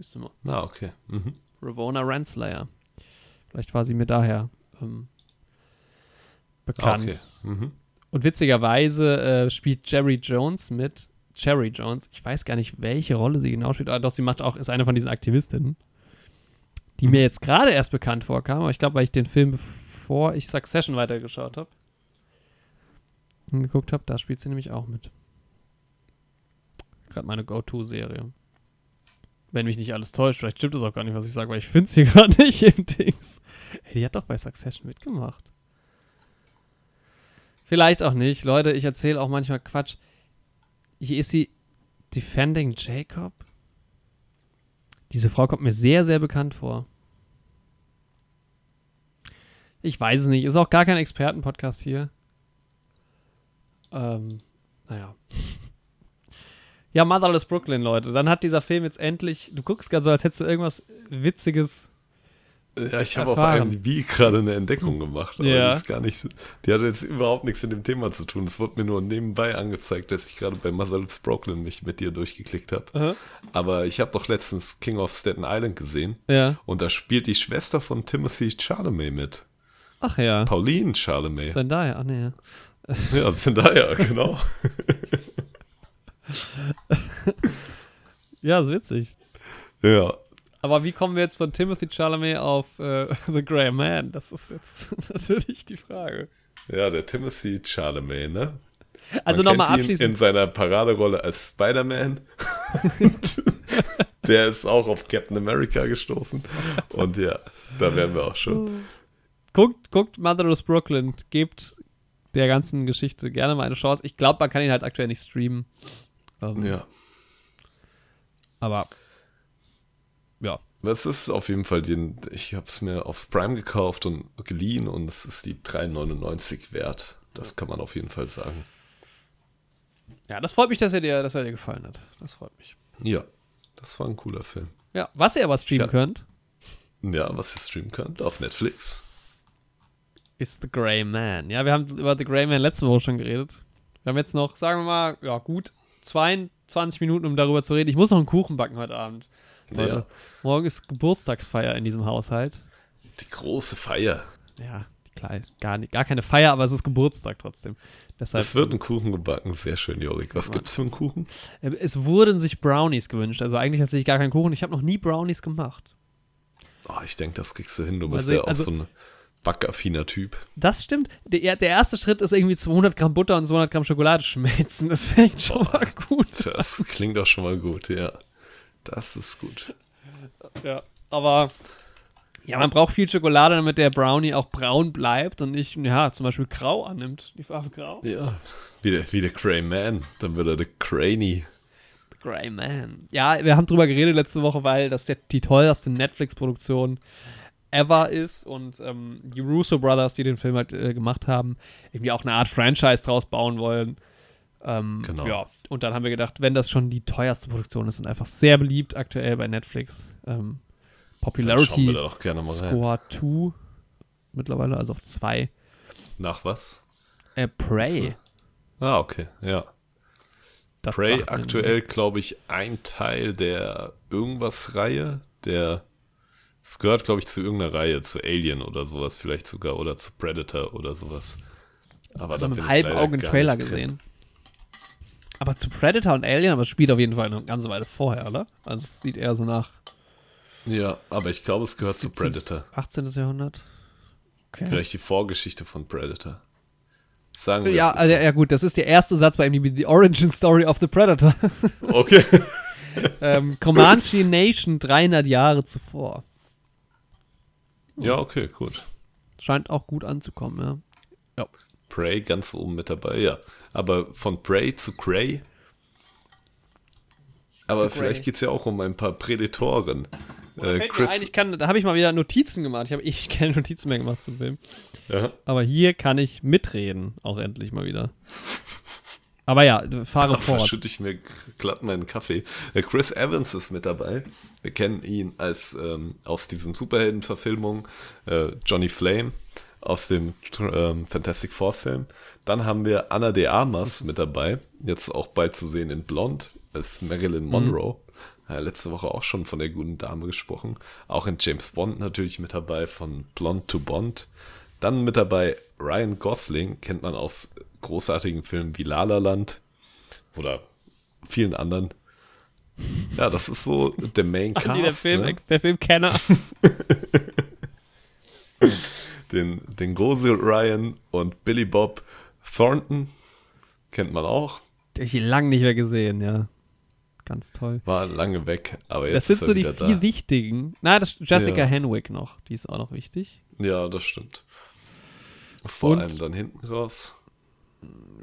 Siehst du mal. Na, okay. Mhm. Ravona Renslayer. Vielleicht war sie mir daher ähm, Ah, bekannt. okay. Mhm. Und witzigerweise äh, spielt Jerry Jones mit. Cherry Jones. Ich weiß gar nicht, welche Rolle sie genau spielt, aber doch, sie macht auch, ist eine von diesen Aktivistinnen, die mir jetzt gerade erst bekannt vorkam, aber ich glaube, weil ich den Film, bevor ich Succession weitergeschaut habe, geguckt habe, da spielt sie nämlich auch mit. Gerade meine Go-To-Serie. Wenn mich nicht alles täuscht, vielleicht stimmt das auch gar nicht, was ich sage, weil ich finde es hier gerade nicht im Dings. Hey, die hat doch bei Succession mitgemacht. Vielleicht auch nicht. Leute, ich erzähle auch manchmal Quatsch. Hier ist sie Defending Jacob. Diese Frau kommt mir sehr, sehr bekannt vor. Ich weiß es nicht. Ist auch gar kein Expertenpodcast hier. Ähm, naja. Ja, Motherless Brooklyn, Leute. Dann hat dieser Film jetzt endlich. Du guckst gerade so, als hättest du irgendwas Witziges. Ja, ich habe auf. IMDb gerade eine Entdeckung gemacht, aber Ja. die ist gar nicht, die hat jetzt überhaupt nichts mit dem Thema zu tun. Es wurde mir nur nebenbei angezeigt, dass ich gerade bei Motherless Brooklyn mich mit dir durchgeklickt habe. Aber ich habe doch letztens King of Staten Island gesehen Ja. und da spielt die Schwester von Timothy Chalamet mit. Ach ja. Pauline Chalamet. Zendaya, ach nee. ja. Ja, Zendaya, genau. Ja, ist witzig. ja, Aber wie kommen wir jetzt von Timothy Chalamet auf äh, The Grey Man? Das ist jetzt natürlich die Frage. ja, der Timothy Chalamet, ne? Also nochmal ihn abschließend. In seiner Paraderolle als Spider-Man. Der ist auch auf Captain America gestoßen. Und ja, da wären wir auch schon. Guckt, guckt Motherless Brooklyn. Gebt der ganzen Geschichte gerne mal eine Chance. Ich glaube, man kann ihn halt aktuell nicht streamen. Ähm, Ja. Aber ja. Das ist auf jeden Fall den, ich habe es mir auf Prime gekauft und geliehen und es ist die 3,99 wert. Das kann man auf jeden Fall sagen. Ja, das freut mich, dass er dir, dass er dir gefallen hat. Das freut mich. Ja, das war ein cooler Film. Ja, was ihr aber streamen Tja. könnt, Ja, was ihr streamen könnt auf Netflix. ist The Grey Man. Ja, wir haben über The Grey Man letzte Woche schon geredet. Wir haben jetzt noch, sagen wir mal, ja gut, 22 Minuten, um darüber zu reden. Ich muss noch einen Kuchen backen heute Abend. Leute. Ja, Morgen ist Geburtstagsfeier in diesem Haushalt. die große Feier. Ja, klar, gar, nicht, gar keine Feier, aber es ist Geburtstag trotzdem. Deshalb, Es wird ein Kuchen gebacken, sehr schön, Jorik. Was gibt's für einen Kuchen? Äh, es wurden sich Brownies gewünscht. Also eigentlich tatsächlich gar keinen Kuchen. Ich habe noch nie Brownies gemacht. Oh, ich denke, das kriegst du hin. Du Mal bist sehen, ja auch also- so ein backaffiner Typ. Das stimmt. Der, der erste Schritt ist irgendwie 200 Gramm Butter und 200 Gramm Schokolade schmelzen. Das fängt schon Boah. mal gut. Das klingt doch schon mal gut, ja. Das ist gut. Ja, aber ja, man braucht viel Schokolade, damit der Brownie auch braun bleibt und nicht, ja, zum Beispiel grau annimmt. Die Farbe grau. Ja. Wie der, wie der Cray Man. Dann wird er der Craney. Grey Man. Ja, wir haben drüber geredet letzte Woche, weil das der, die teuerste Netflix-Produktion ever ist und ähm, die Russo Brothers, die den Film halt äh, gemacht haben, irgendwie auch eine Art Franchise draus bauen wollen. Ähm, Genau. Ja, und dann haben wir gedacht, wenn das schon die teuerste Produktion ist und einfach sehr beliebt aktuell bei Netflix, ähm, Popularity. Score 2 mittlerweile, also auf 2. Nach was? Äh, Prey. Ah, okay, ja. Das Prey aktuell, glaube ich, ein Teil der irgendwas-Reihe. Der. Es gehört, glaube ich, zu irgendeiner Reihe, zu Alien oder sowas, vielleicht sogar, oder zu Predator oder sowas. Aber Also da mit einem ich halben leider Auge einen Trailer nicht drin. gesehen. Aber zu Predator und Alien, aber es spielt auf jeden Fall eine ganze Weile vorher, oder? Also es sieht eher so nach Ja, aber ich glaube, es gehört zu 17. Predator. 18. Jahrhundert. Okay. Vielleicht die Vorgeschichte von Predator. Sagen wir Ja, also, ja gut, das ist der erste Satz bei IMDb, The Origin Story of the Predator. Okay. ähm, Comanche Nation 300 Jahre zuvor. Ja, okay, gut. Scheint auch gut anzukommen, ja. Prey ganz oben mit dabei, ja. Aber von Prey zu Cray. Aber Zu vielleicht geht es ja auch um ein paar Prädatoren. Äh, Chris, ein, ich kann, da habe ich mal wieder Notizen gemacht. Ich habe ewig keine Notizen mehr gemacht zum Film. ja, Aber hier kann ich mitreden, auch endlich mal wieder. Aber ja, fahre da fort. verschütte ich mir glatt meinen Kaffee. Äh, Chris Evans ist mit dabei. Wir kennen ihn als ähm, aus diesen Superhelden-Verfilmungen äh, Johnny Flame aus dem ähm, Fantastic Four Film. Dann haben wir Anna de Armas mit dabei, jetzt auch bald zu sehen in Blond als Marilyn Monroe. Ja, letzte Woche auch schon von der guten Dame gesprochen. Auch in James Bond natürlich mit dabei von Blond to Bond. Dann mit dabei Ryan Gosling, kennt man aus großartigen Filmen wie La La Land oder vielen anderen. Ja, das ist so der Main Ach, Cast. nee, der, Film, ne? der Filmkenner. den, den Gosel Ryan und Billy Bob Thornton kennt man auch. Den hab ich lang nicht mehr gesehen, ja. Ganz toll. War lange weg, aber jetzt Das sind ist er so die vier da. wichtigen. Na, das Jessica Ja. Henwick noch. Die ist auch noch wichtig. Ja, das stimmt. Vor Und- allem dann hinten raus.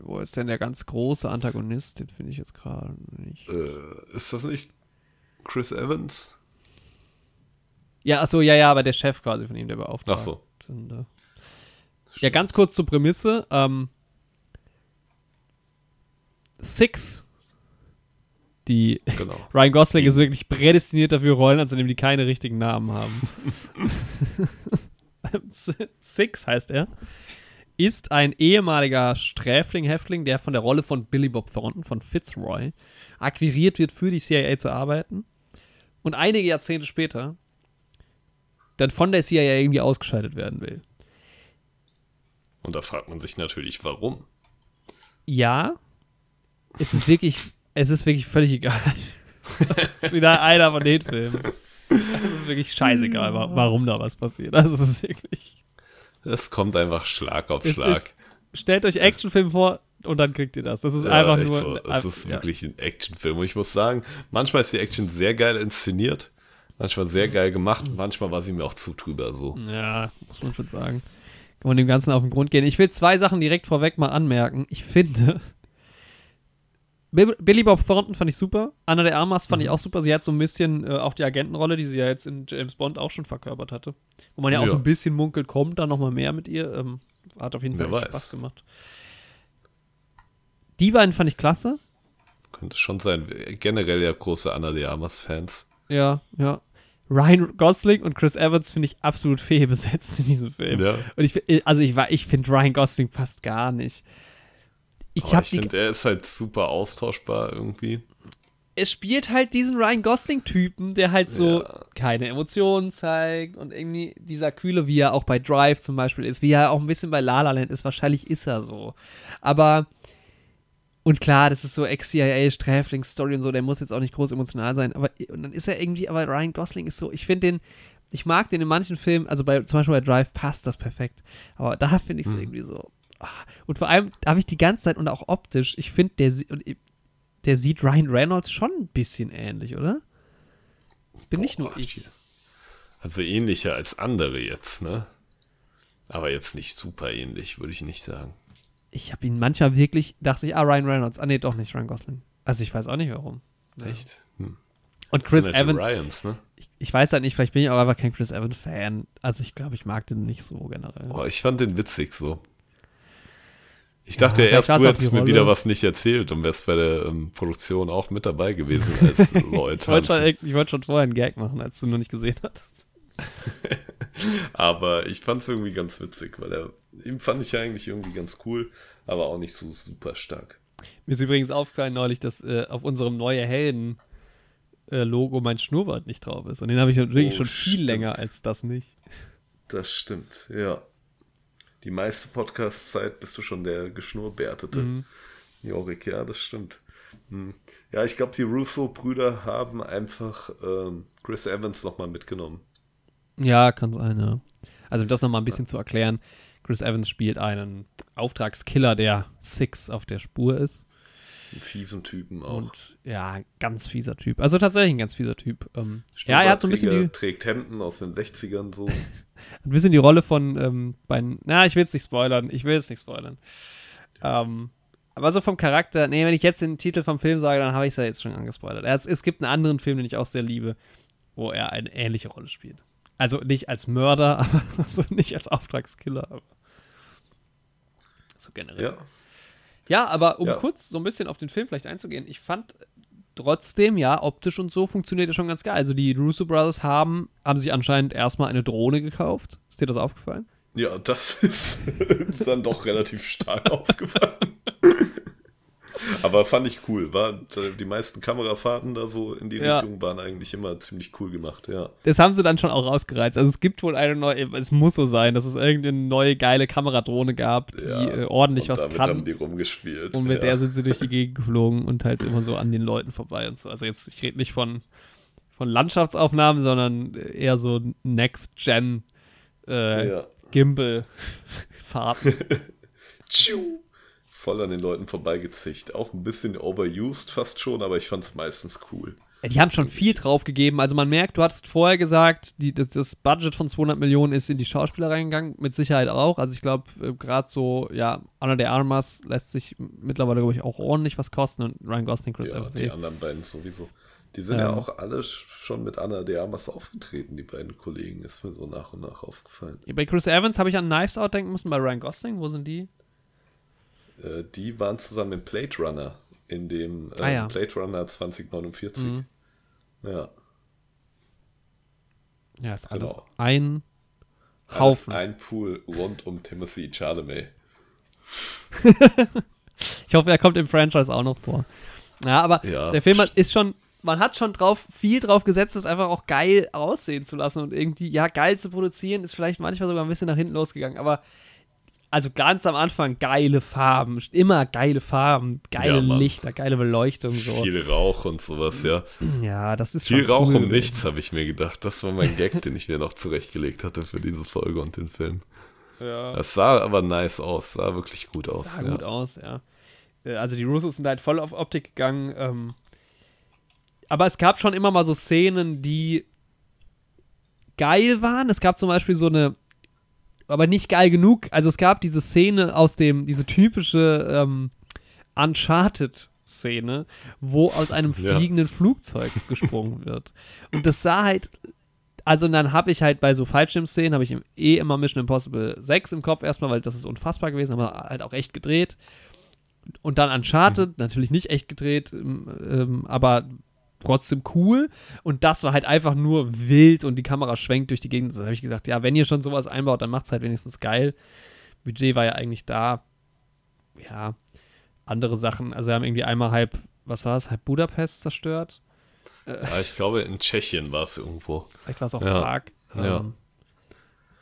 Wo ist denn der ganz große Antagonist? Den finde ich jetzt gerade nicht. Äh, ist das nicht Chris Evans? Ja, achso, ja, ja, aber der Chef quasi von ihm, der beauftragt. Ach so. Sind, äh. Ja, ganz kurz zur Prämisse. Ähm, Six, die Genau. Ryan Gosling ist wirklich prädestiniert dafür, Rollen anzunehmen, die keine richtigen Namen haben. Six heißt er. Ist ein ehemaliger Sträfling, Häftling, der von der Rolle von Billy Bob Thornton, von Fitzroy, akquiriert wird, für die CIA zu arbeiten. Und einige Jahrzehnte später dann von der CIA irgendwie ausgeschaltet werden will. Und da fragt man sich natürlich, warum. Ja, es ist wirklich, es ist wirklich völlig egal. Das ist wieder einer von den Filmen. Es ist wirklich scheißegal, wa- warum da was passiert. Also es ist wirklich. Es kommt einfach Schlag auf Es Schlag. ist, stellt euch Actionfilm vor und dann kriegt ihr das. Das ist Ja, einfach nur. so. Es ist ja. wirklich ein Actionfilm. Und ich muss sagen, manchmal ist die Action sehr geil inszeniert, manchmal sehr geil gemacht, manchmal war sie mir auch zu drüber so. Ja, muss man schon sagen. Kann man dem Ganzen auf den Grund gehen. Ich will zwei Sachen direkt vorweg mal anmerken. Ich finde, Billy Bob Thornton fand ich super. Anna de Armas fand Mhm. ich auch super. Sie hat so ein bisschen äh, auch die Agentenrolle, die sie ja jetzt in James Bond auch schon verkörpert hatte. Wo man ja auch Ja. so ein bisschen munkelt, kommt da nochmal mehr mit ihr. Ähm, hat auf jeden Fall Wer weiß. Spaß gemacht. Die beiden fand ich klasse. Könnte schon sein. Generell ja große Anna de Armas-Fans. Ja, ja. Ryan Gosling und Chris Evans finde ich absolut fehlbesetzt in diesem Film. Ja. Und ich, fi- also ich, ich finde Ryan Gosling passt gar nicht. Ich habe die. finde, er ist halt super austauschbar irgendwie. Es spielt halt diesen Ryan Gosling-Typen, der halt so Ja. keine Emotionen zeigt und irgendwie dieser Kühle, wie er auch bei Drive zum Beispiel ist, wie er auch ein bisschen bei La La Land ist. Wahrscheinlich ist er so. Aber. Und klar, das ist so Ex-CIA-Sträflings-Story und so, der muss jetzt auch nicht groß emotional sein. Aber und dann ist er irgendwie, aber Ryan Gosling ist so, ich finde den, ich mag den in manchen Filmen, also bei, zum Beispiel bei Drive passt das perfekt. Aber da finde ich es irgendwie so. Ah. Und vor allem habe ich die ganze Zeit und auch optisch, ich finde, der, ich- der sieht Ryan Reynolds schon ein bisschen ähnlich, oder? Bin nicht nur Boah, ich. Also ähnlicher als andere jetzt, ne? Aber jetzt nicht super ähnlich, würde ich nicht sagen. Ich habe ihn manchmal wirklich, dachte ich, ah, Ryan Reynolds. Ah, nee, doch nicht Ryan Gosling. Also ich weiß auch nicht warum. Echt? Hm. Und Chris halt Evans, Ryans, ne? ich, ich weiß halt nicht, vielleicht bin ich auch einfach kein Chris Evans-Fan. Also ich glaube, ich mag den nicht so generell. Boah, ich fand den witzig so. Ich Ja, dachte ja vielleicht erst, du hättest mir Rolle. wieder was nicht erzählt und wärst bei der ähm, Produktion auch mit dabei gewesen als Lloyd Ich wollte schon, ich wollte schon vorher einen Gag machen, als du noch nicht gesehen hattest. Aber ich fand es irgendwie ganz witzig, weil er, ihm fand ich ja eigentlich irgendwie ganz cool, aber auch nicht so super stark. Mir ist übrigens aufgefallen neulich, dass äh, auf unserem neue Helden äh, Logo mein Schnurrbart nicht drauf ist. Und den habe ich wirklich Oh, schon viel stimmt. länger als das nicht. Das stimmt, ja. Die meiste Podcast-Zeit bist du schon der Geschnurrbärtete. Mhm. Jorik, ja, das stimmt. Hm. Ja, ich glaube, die Russo-Brüder haben einfach ähm, Chris Evans nochmal mitgenommen. Ja, kann sein, ja. Also um das nochmal ein bisschen zu erklären. Chris Evans spielt einen Auftragskiller, der Six auf der Spur ist. Einen fiesen Typen auch. Und ja, ein ganz fieser Typ. Also tatsächlich ein ganz fieser Typ. Ähm, ja, er hat so ein bisschen die, trägt Hemden aus den 60ern so. ein bisschen die Rolle von ähm, bei, na, ich will es nicht spoilern, ich will es nicht spoilern. Ähm, aber so vom Charakter, nee, wenn ich jetzt den Titel vom Film sage, dann habe ich es ja jetzt schon angespoilert. Es, es gibt einen anderen Film, den ich auch sehr liebe, wo er eine ähnliche Rolle spielt. Also nicht als Mörder, aber also nicht als Auftragskiller, aber so generell. ja. Ja, aber um Ja. kurz so ein bisschen auf den Film vielleicht einzugehen, ich fand trotzdem, ja, optisch und so funktioniert er schon ganz geil. Also die Russo Brothers haben, haben sich anscheinend erstmal eine Drohne gekauft. Ist dir das aufgefallen? Ja, das ist, ist dann doch relativ stark aufgefallen. Aber fand ich cool. War, die meisten Kamerafahrten da so in die Ja. Richtung waren eigentlich immer ziemlich cool gemacht, ja. Das haben sie dann schon auch rausgereizt. Also es gibt wohl eine neue, es muss so sein, dass es irgendeine neue geile Kameradrohne gab, die ja. äh, ordentlich was damit kann. haben die rumgespielt. Und mit ja. der sind sie durch die Gegend geflogen und halt immer so an den Leuten vorbei und so. Also jetzt, ich rede nicht von, von Landschaftsaufnahmen, sondern eher so Next-Gen äh. Gimbal-Fahrten. Tschiu. Voll an den Leuten vorbeigezicht. Auch ein bisschen overused fast schon, aber ich fand es meistens cool. Die haben schon viel drauf gegeben. Also man merkt, du hattest vorher gesagt, die, das, das, Budget von 200 Millionen ist in die Schauspieler reingegangen, mit Sicherheit auch. Also ich glaube, äh, gerade so, ja, Anna de Armas lässt sich mittlerweile, glaube ich, auch ordentlich was kosten. Und Ryan Gosling, Chris Ja, die anderen beiden sowieso. Die sind ähm, ja auch alle schon mit Anna de Armas aufgetreten, die beiden Kollegen, ist mir so nach und nach aufgefallen. Bei Chris Evans habe ich an Knives Out denken müssen, bei Ryan Gosling, wo sind die? Äh, die waren zusammen in Plate Runner in dem äh, ah, ja. Blade Runner 2049. Mhm. Ja. Ja, ist genau. alles ein Haufen. Alles ein Pool rund um Timothy Chalamet. ich hoffe, er kommt im Franchise auch noch vor. Ja, aber ja. der Film ist schon, man hat schon drauf, viel drauf gesetzt, das einfach auch geil aussehen zu lassen und irgendwie, ja, geil zu produzieren, ist vielleicht manchmal sogar ein bisschen nach hinten losgegangen, aber also ganz am Anfang geile Farben, immer geile Farben, geile ja, Lichter, geile Beleuchtung. So. Viel Rauch und sowas, ja. Ja, das ist Viel Rauch cool um nichts, habe ich mir gedacht. Das war mein Gag, den ich mir noch zurechtgelegt hatte für diese Folge und den Film. Ja. Das sah aber nice aus, sah wirklich gut aus. Sah ja. gut aus, ja. Äh, also die Russos sind halt voll auf Optik gegangen. Ähm, aber es gab schon immer mal so Szenen, die geil waren. Es gab zum Beispiel so eine aber nicht geil genug. Also es gab diese Szene aus dem, diese typische ähm, Uncharted-Szene, wo aus einem fliegenden ja. Flugzeug gesprungen wird. Und das sah halt, also dann habe ich halt bei so Fallschirm-Szenen, habe ich eh immer Mission Impossible 6 im Kopf erstmal, weil das ist unfassbar gewesen, aber halt auch echt gedreht. Und dann Uncharted, mhm. natürlich nicht echt gedreht, ähm, ähm aber trotzdem cool. Und das war halt einfach nur wild und die Kamera schwenkt durch die Gegend. Da habe ich gesagt, ja, wenn ihr schon sowas einbaut, dann macht es halt wenigstens geil. Budget war ja eigentlich da. Ja, andere Sachen. Also, wir haben irgendwie einmal halb, was war es, halb Budapest zerstört. Ja, ich glaube, in Tschechien war es irgendwo. Vielleicht war es auch ja. Prag. Ja. Ähm,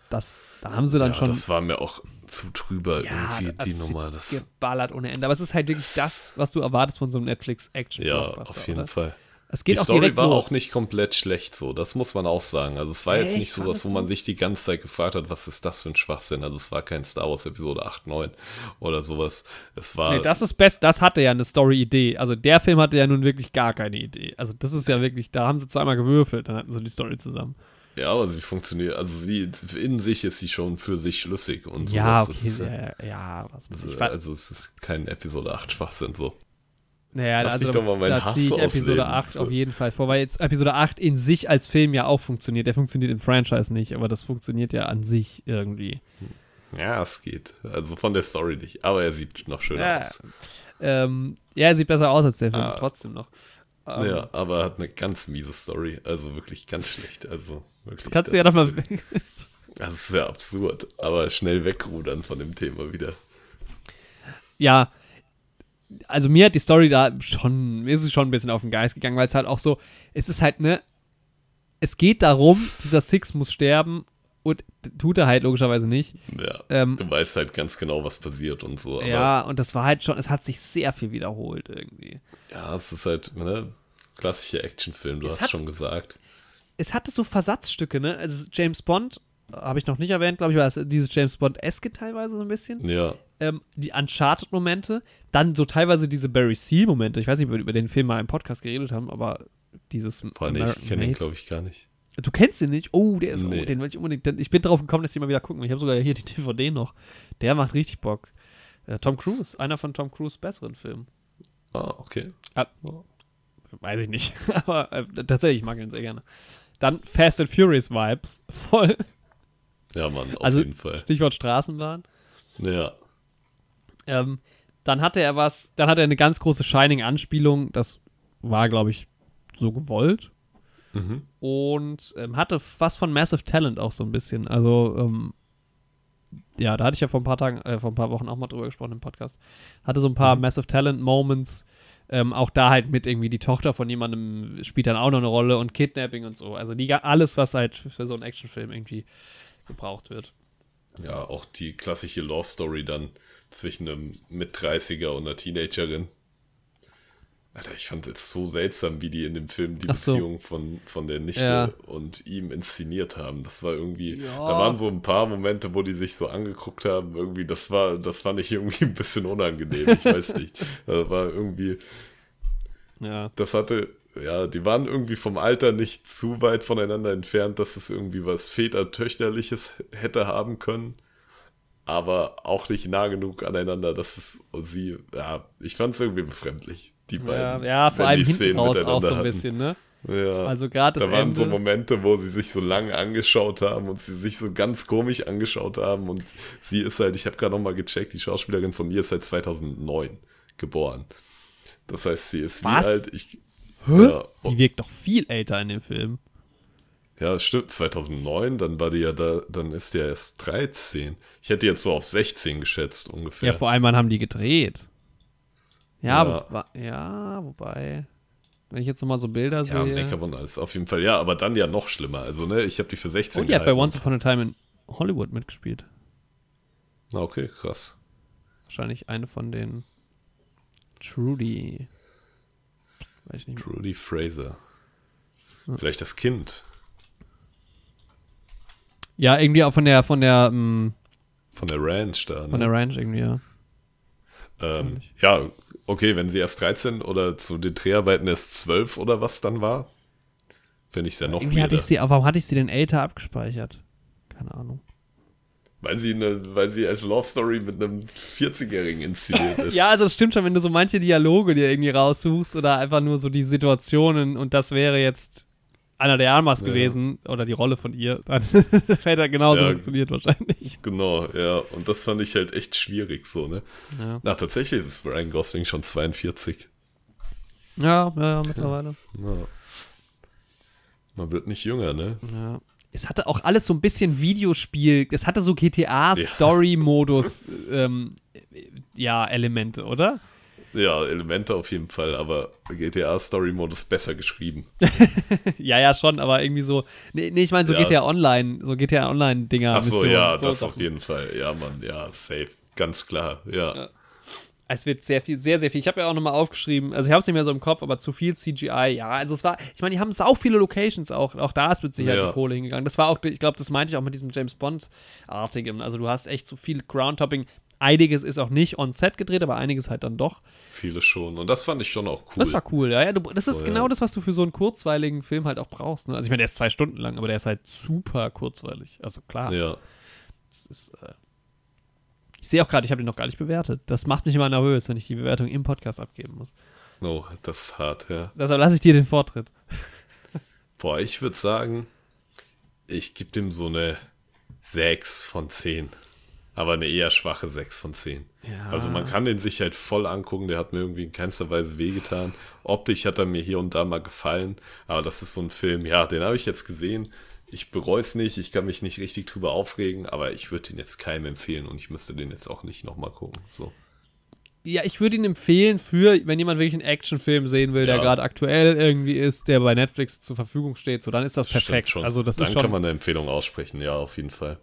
das, da haben sie dann ja, schon. Das war mir auch zu drüber ja, irgendwie die Nummer. Das geballert ohne Ende. Aber es ist halt wirklich das, was du erwartest von so einem Netflix-Action. Ja, auf jeden oder? Fall. Es geht die auch Story war los. auch nicht komplett schlecht so, das muss man auch sagen. Also es war hey, jetzt nicht sowas, wo man sich die ganze Zeit gefragt hat, was ist das für ein Schwachsinn. Also es war kein Star Wars Episode 8, 9 oder sowas. Es war. Nee, das ist best, das hatte ja eine Story-Idee. Also der Film hatte ja nun wirklich gar keine Idee. Also das ist ja wirklich, da haben sie zweimal gewürfelt, dann hatten sie die Story zusammen. Ja, aber sie funktioniert, also sie in sich ist sie schon für sich schlüssig und so. Ja, okay, ist, ja, ja, was ich Also es ist kein Episode 8 Schwachsinn so. Naja, Lass also da, da ziehe ich Episode 8 so. auf jeden Fall vor, weil jetzt Episode 8 in sich als Film ja auch funktioniert. Der funktioniert im Franchise nicht, aber das funktioniert ja an sich irgendwie. Ja, es geht. Also von der Story nicht, aber er sieht noch schöner ja, aus. Ähm, ja, er sieht besser aus als der Film, ah, trotzdem noch. Ähm, ja, aber er hat eine ganz miese Story, also wirklich ganz schlecht. Also wirklich. Kannst du ja doch mal. das ist ja absurd, aber schnell wegrudern von dem Thema wieder. Ja, also mir hat die Story da schon, mir ist es schon ein bisschen auf den Geist gegangen, weil es halt auch so, es ist halt, ne, es geht darum, dieser Six muss sterben und tut er halt logischerweise nicht. Ja, ähm, du weißt halt ganz genau, was passiert und so. ja, und das war halt schon, es hat sich sehr viel wiederholt irgendwie. Ja, es ist halt, ne, klassischer Actionfilm, du es hast hat, schon gesagt. Es hatte so Versatzstücke, ne, also James Bond habe ich noch nicht erwähnt, glaube ich, war es dieses James Bond-eske teilweise so ein bisschen. Ja. Ähm, die Uncharted-Momente, dann so teilweise diese Barry Seal-Momente. Ich weiß nicht, ob wir über den Film mal im Podcast geredet haben, aber dieses. Boah, nee, ich kenne ihn, glaube ich, gar nicht. Du kennst ihn nicht? Oh, der ist, nee. oh, den will ich unbedingt. Ich bin drauf gekommen, dass ich mal wieder gucken. Ich habe sogar hier die DVD noch. Der macht richtig Bock. Äh, Tom Cruise, einer von Tom Cruise besseren Filmen. Ah, okay. Ah, weiß ich nicht. aber äh, tatsächlich, ich mag ihn sehr gerne. Dann Fast and Furious Vibes. Voll. Ja, Mann, auf also, jeden Fall. Stichwort Straßenbahn. Ja. Ähm, dann hatte er was, dann hatte er eine ganz große Shining-Anspielung. Das war, glaube ich, so gewollt. Mhm. Und ähm, hatte was von Massive Talent auch so ein bisschen. Also, ähm, ja, da hatte ich ja vor ein paar Tagen, äh, vor ein paar Wochen auch mal drüber gesprochen im Podcast. Hatte so ein paar mhm. Massive Talent Moments. Ähm, auch da halt mit irgendwie die Tochter von jemandem spielt dann auch noch eine Rolle und Kidnapping und so. Also die, alles, was halt für so einen Actionfilm irgendwie gebraucht wird. Ja, auch die klassische Law Story dann zwischen einem Mit-30er und einer Teenagerin. Alter, ich fand es so seltsam, wie die in dem Film die so. Beziehung von, von der Nichte ja. und ihm inszeniert haben. Das war irgendwie, ja. da waren so ein paar Momente, wo die sich so angeguckt haben. Irgendwie, das war, das fand ich irgendwie ein bisschen unangenehm. Ich weiß nicht. Das war irgendwie, ja. Das hatte ja, die waren irgendwie vom Alter nicht zu weit voneinander entfernt, dass es irgendwie was Väter-Töchterliches hätte haben können. Aber auch nicht nah genug aneinander, dass es sie, ja, ich fand es irgendwie befremdlich, die beiden. Ja, ja vor allem hinten raus auch so ein hatten. bisschen, ne? Ja. Also gerade das da waren so Ende. Momente, wo sie sich so lange angeschaut haben und sie sich so ganz komisch angeschaut haben. Und sie ist halt, ich habe gerade nochmal gecheckt, die Schauspielerin von mir ist seit 2009 geboren. Das heißt, sie ist Was? wie alt? Ich, Hä? ja, Die wirkt doch viel älter in dem Film. ja, stimmt, 2009, dann war die ja da, dann ist die ja erst 13. Ich hätte jetzt so auf 16 geschätzt ungefähr. Ja, vor allem, wann haben die gedreht? Ja, Ja. Wo, ja wobei, wenn ich jetzt nochmal so Bilder ja, sehe. Make-up und alles, auf jeden Fall. Ja, aber dann ja noch schlimmer. Also, ne, ich habe die für 16 Und die hat bei gehalten. Once Upon a Time in Hollywood mitgespielt. Okay, krass. Wahrscheinlich eine von den Trudy. Weiß ich nicht. mehr. Trudy Fraser. Vielleicht das Kind Ja, irgendwie auch von der, von der, ähm, von der Ranch da. Ne? von der Ranch irgendwie, ja. Ähm, ja, okay, wenn sie erst 13 oder zu den Dreharbeiten erst 12 oder was dann war, finde ich es ja noch Irgendwie hatte ich sie, warum hatte ich sie denn älter abgespeichert? Keine Ahnung. Weil sie, eine, weil sie als Love Story mit einem 40-Jährigen inszeniert ist. Ja, also das stimmt schon, wenn du so manche Dialoge dir irgendwie raussuchst oder einfach nur so die Situationen und das wäre jetzt Anna de Armas Ja. gewesen oder die Rolle von ihr, dann das hätte genauso Ja. funktioniert wahrscheinlich. Genau, ja. Und das fand ich halt echt schwierig so, ne? Ja, Na, tatsächlich ist Ryan Gosling schon 42. ja, ja, ja mittlerweile. Ja. Man wird nicht jünger, ne? Ja. Es hatte auch alles so ein bisschen Videospiel, es hatte so GTA-Story-Modus, ähm, ja, Elemente, oder? Ja, Elemente auf jeden Fall, aber GTA Story Modus besser geschrieben. ja, ja, schon, aber irgendwie so, nee, nee ich meine so Ja. GTA Online, so GTA Online-Dinger. Ach so, ja, so das auf jeden Fall. Ja, Mann, ja, safe. Ganz klar, ja. Es wird sehr viel, sehr, sehr viel. Ich habe ja auch nochmal aufgeschrieben, also ich habe es nicht mehr so im Kopf, aber zu viel CGI, ja. Also es war, ich meine, die haben sau viele Locations auch. Auch da ist mit Sicherheit Ja. die Kohle hingegangen. Das war auch, ich glaube, das meinte ich auch mit diesem James Bond-artigen. Also du hast echt so viel Groundtopping. Einiges ist auch nicht on set gedreht, aber einiges halt dann doch. Viele schon. Und das fand ich schon auch cool. Das war cool, ja. ja du, das ist So, genau ja. das, was du für so einen kurzweiligen Film halt auch brauchst. Ne? Also ich meine, der ist zwei Stunden lang, aber der ist halt super kurzweilig. Also klar. Ja. Das ist, äh ich sehe auch gerade, ich habe den noch gar nicht bewertet. Das macht mich immer nervös, wenn ich die Bewertung im Podcast abgeben muss. Oh, das ist hart, ja. Deshalb lasse ich dir den Vortritt. Boah, ich würde sagen, ich gebe dem so eine 6 von 10. Aber eine eher schwache 6 von 10. Ja. Also man kann den sich halt voll angucken, der hat mir irgendwie in keinster Weise wehgetan. Optisch hat er mir hier und da mal gefallen, aber das ist so ein Film, ja, den habe ich jetzt gesehen. Ich bereue es nicht, ich kann mich nicht richtig drüber aufregen, aber ich würde den jetzt keinem empfehlen und ich müsste den jetzt auch nicht nochmal gucken. So. Ja, ich würde ihn empfehlen für, wenn jemand wirklich einen Actionfilm sehen will, der Ja. gerade aktuell irgendwie ist, der bei Netflix zur Verfügung steht, so dann ist das perfekt. schon. Also das Dann schon. kann man eine Empfehlung aussprechen, ja, auf jeden Fall.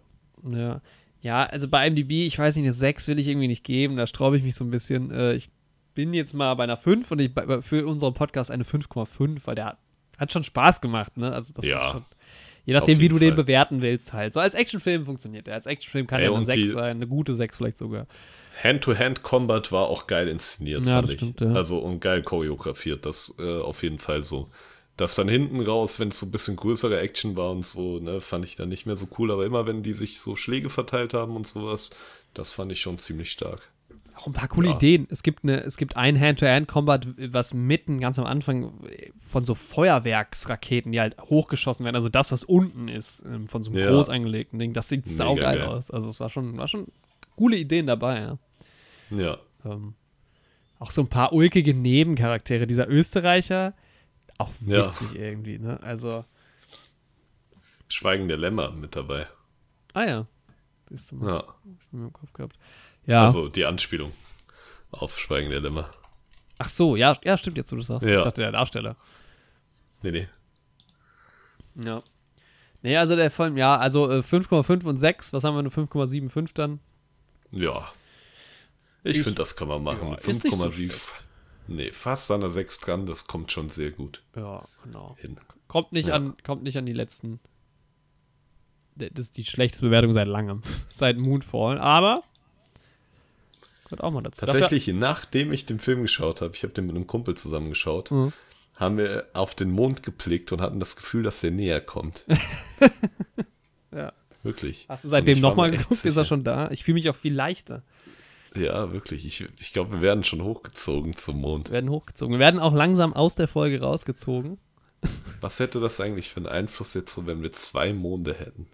Ja. ja, also bei IMDb, ich weiß nicht, eine 6 will ich irgendwie nicht geben, da straube ich mich so ein bisschen. Äh, ich bin jetzt mal bei einer 5 und ich für unseren Podcast eine 5,5, weil der hat, hat schon Spaß gemacht, ne? Also das Ja, ist schon. Je nachdem, wie du jeden den Fall. bewerten willst, halt. So als Actionfilm funktioniert der. Als Actionfilm kann er eine und 6 die- sein, eine gute 6 vielleicht sogar. Hand-to-Hand-Combat war auch geil inszeniert, Ja, fand ich. stimmt, ja. Also und geil choreografiert, das äh, auf jeden Fall so. Das dann hinten raus, wenn es so ein bisschen größere Action war und so, ne, fand ich dann nicht mehr so cool. Aber immer wenn die sich so Schläge verteilt haben und sowas, das fand ich schon ziemlich stark. Auch ein paar coole Ja. Ideen. Es gibt, eine, es gibt ein Hand-to-Hand-Combat, was mitten ganz am Anfang von so Feuerwerksraketen, die halt hochgeschossen werden. Also das, was unten ist, ähm, von so einem Ja. groß angelegten Ding. Das sieht Mega saugeil geil. aus. Also es war schon, war schon coole Ideen dabei, ja. Ja, Ähm, auch so ein paar ulkige Nebencharaktere. Dieser Österreicher, auch Ja. witzig irgendwie, ne? Also, Schweigen der Lämmer mit dabei. ah ja. Mal, Ja, im Kopf gehabt. Ja. also die Anspielung auf Schweigen der Lämmer. Ach so, ja, ja, stimmt jetzt, wo du sagst. Ja. Ich dachte, der Darsteller. Nee, nee. Ja. Nee, also der Film, ja, also äh, 5,5 und 6, was haben wir, eine 5,75 dann? Ja. Ich finde, das kann man machen. Ja, ist nicht so 5,7. nee, fast an der 6 dran, das kommt schon sehr gut Ja, genau. hin. Kommt nicht, Ja. an, kommt nicht an die letzten. Das ist die schlechteste Bewertung seit langem. seit Moonfall, aber. Gehört auch mal dazu. Tatsächlich, nachdem ich den Film geschaut habe, ich habe den mit einem Kumpel zusammen geschaut, Mhm. haben wir auf den Mond geblickt und hatten das Gefühl, dass er näher kommt. ja. Wirklich. Hast du seitdem nochmal geguckt? Ist er schon da? Ich fühle mich auch viel leichter. Ja, wirklich. Ich, ich glaube, wir werden schon hochgezogen zum Mond. Wir werden hochgezogen. Wir werden auch langsam aus der Folge rausgezogen. Was hätte das eigentlich für einen Einfluss jetzt so, wenn wir zwei Monde hätten?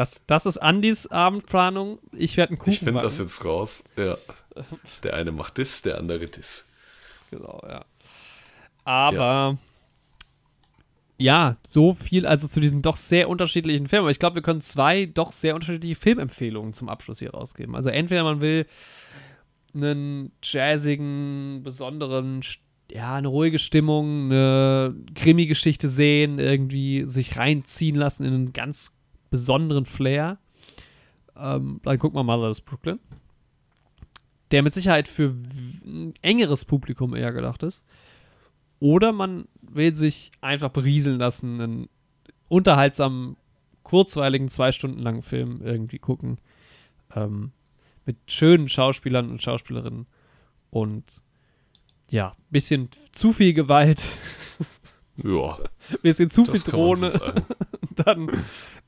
Das, das ist Andys Abendplanung. Ich werde einen Kuchen Ich finde das jetzt raus. Ja. Der eine macht das, der andere das. Genau, ja. Aber ja. ja. so viel, also zu diesen doch sehr unterschiedlichen Filmen. Aber ich glaube, wir können zwei doch sehr unterschiedliche Filmempfehlungen zum Abschluss hier rausgeben. Also entweder man will einen jazzigen, besonderen, ja, eine ruhige Stimmung, eine Krimi-Geschichte sehen, irgendwie sich reinziehen lassen in einen ganz besonderen Flair. Ähm, dann gucken wir mal das Brooklyn. Der mit Sicherheit für ein engeres Publikum eher gedacht ist. Oder man will sich einfach berieseln lassen, einen unterhaltsamen, kurzweiligen, zwei Stunden langen Film irgendwie gucken. Ähm, mit schönen Schauspielern und Schauspielerinnen. Und ja, bisschen zu viel Gewalt. Ja. bisschen zu viel Drohne. So dann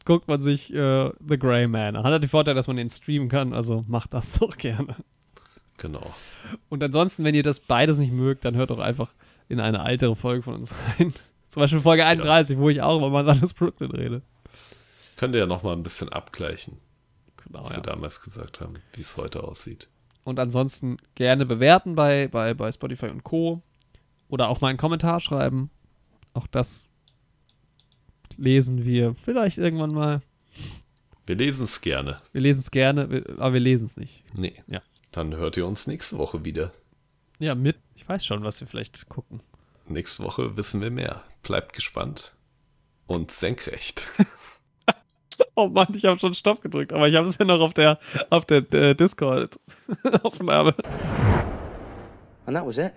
guckt man sich äh, The Grey Man. Hat halt den Vorteil, dass man den streamen kann, also macht das doch gerne. Genau. Und ansonsten, wenn ihr das beides nicht mögt, dann hört doch einfach in eine ältere Folge von uns rein. Zum Beispiel Folge 31, ja. wo ich auch über Mandalas Brooklyn rede. Könnt ihr ja nochmal ein bisschen abgleichen, genau, was ja. wir damals gesagt haben, wie es heute aussieht. Und ansonsten gerne bewerten bei, bei, bei Spotify und Co. Oder auch mal einen Kommentar schreiben. Auch das lesen wir vielleicht irgendwann mal. Wir lesen es gerne. Wir lesen es gerne, aber wir lesen es nicht. Nee. Ja. Dann hört ihr uns nächste Woche wieder. Ja, mit. Ich weiß schon, was wir vielleicht gucken. Nächste Woche wissen wir mehr. Bleibt gespannt und senkrecht. oh Mann, ich habe schon Stopp gedrückt, aber ich habe es ja noch auf der, auf der, der Discord-Aufnahme. And that was it.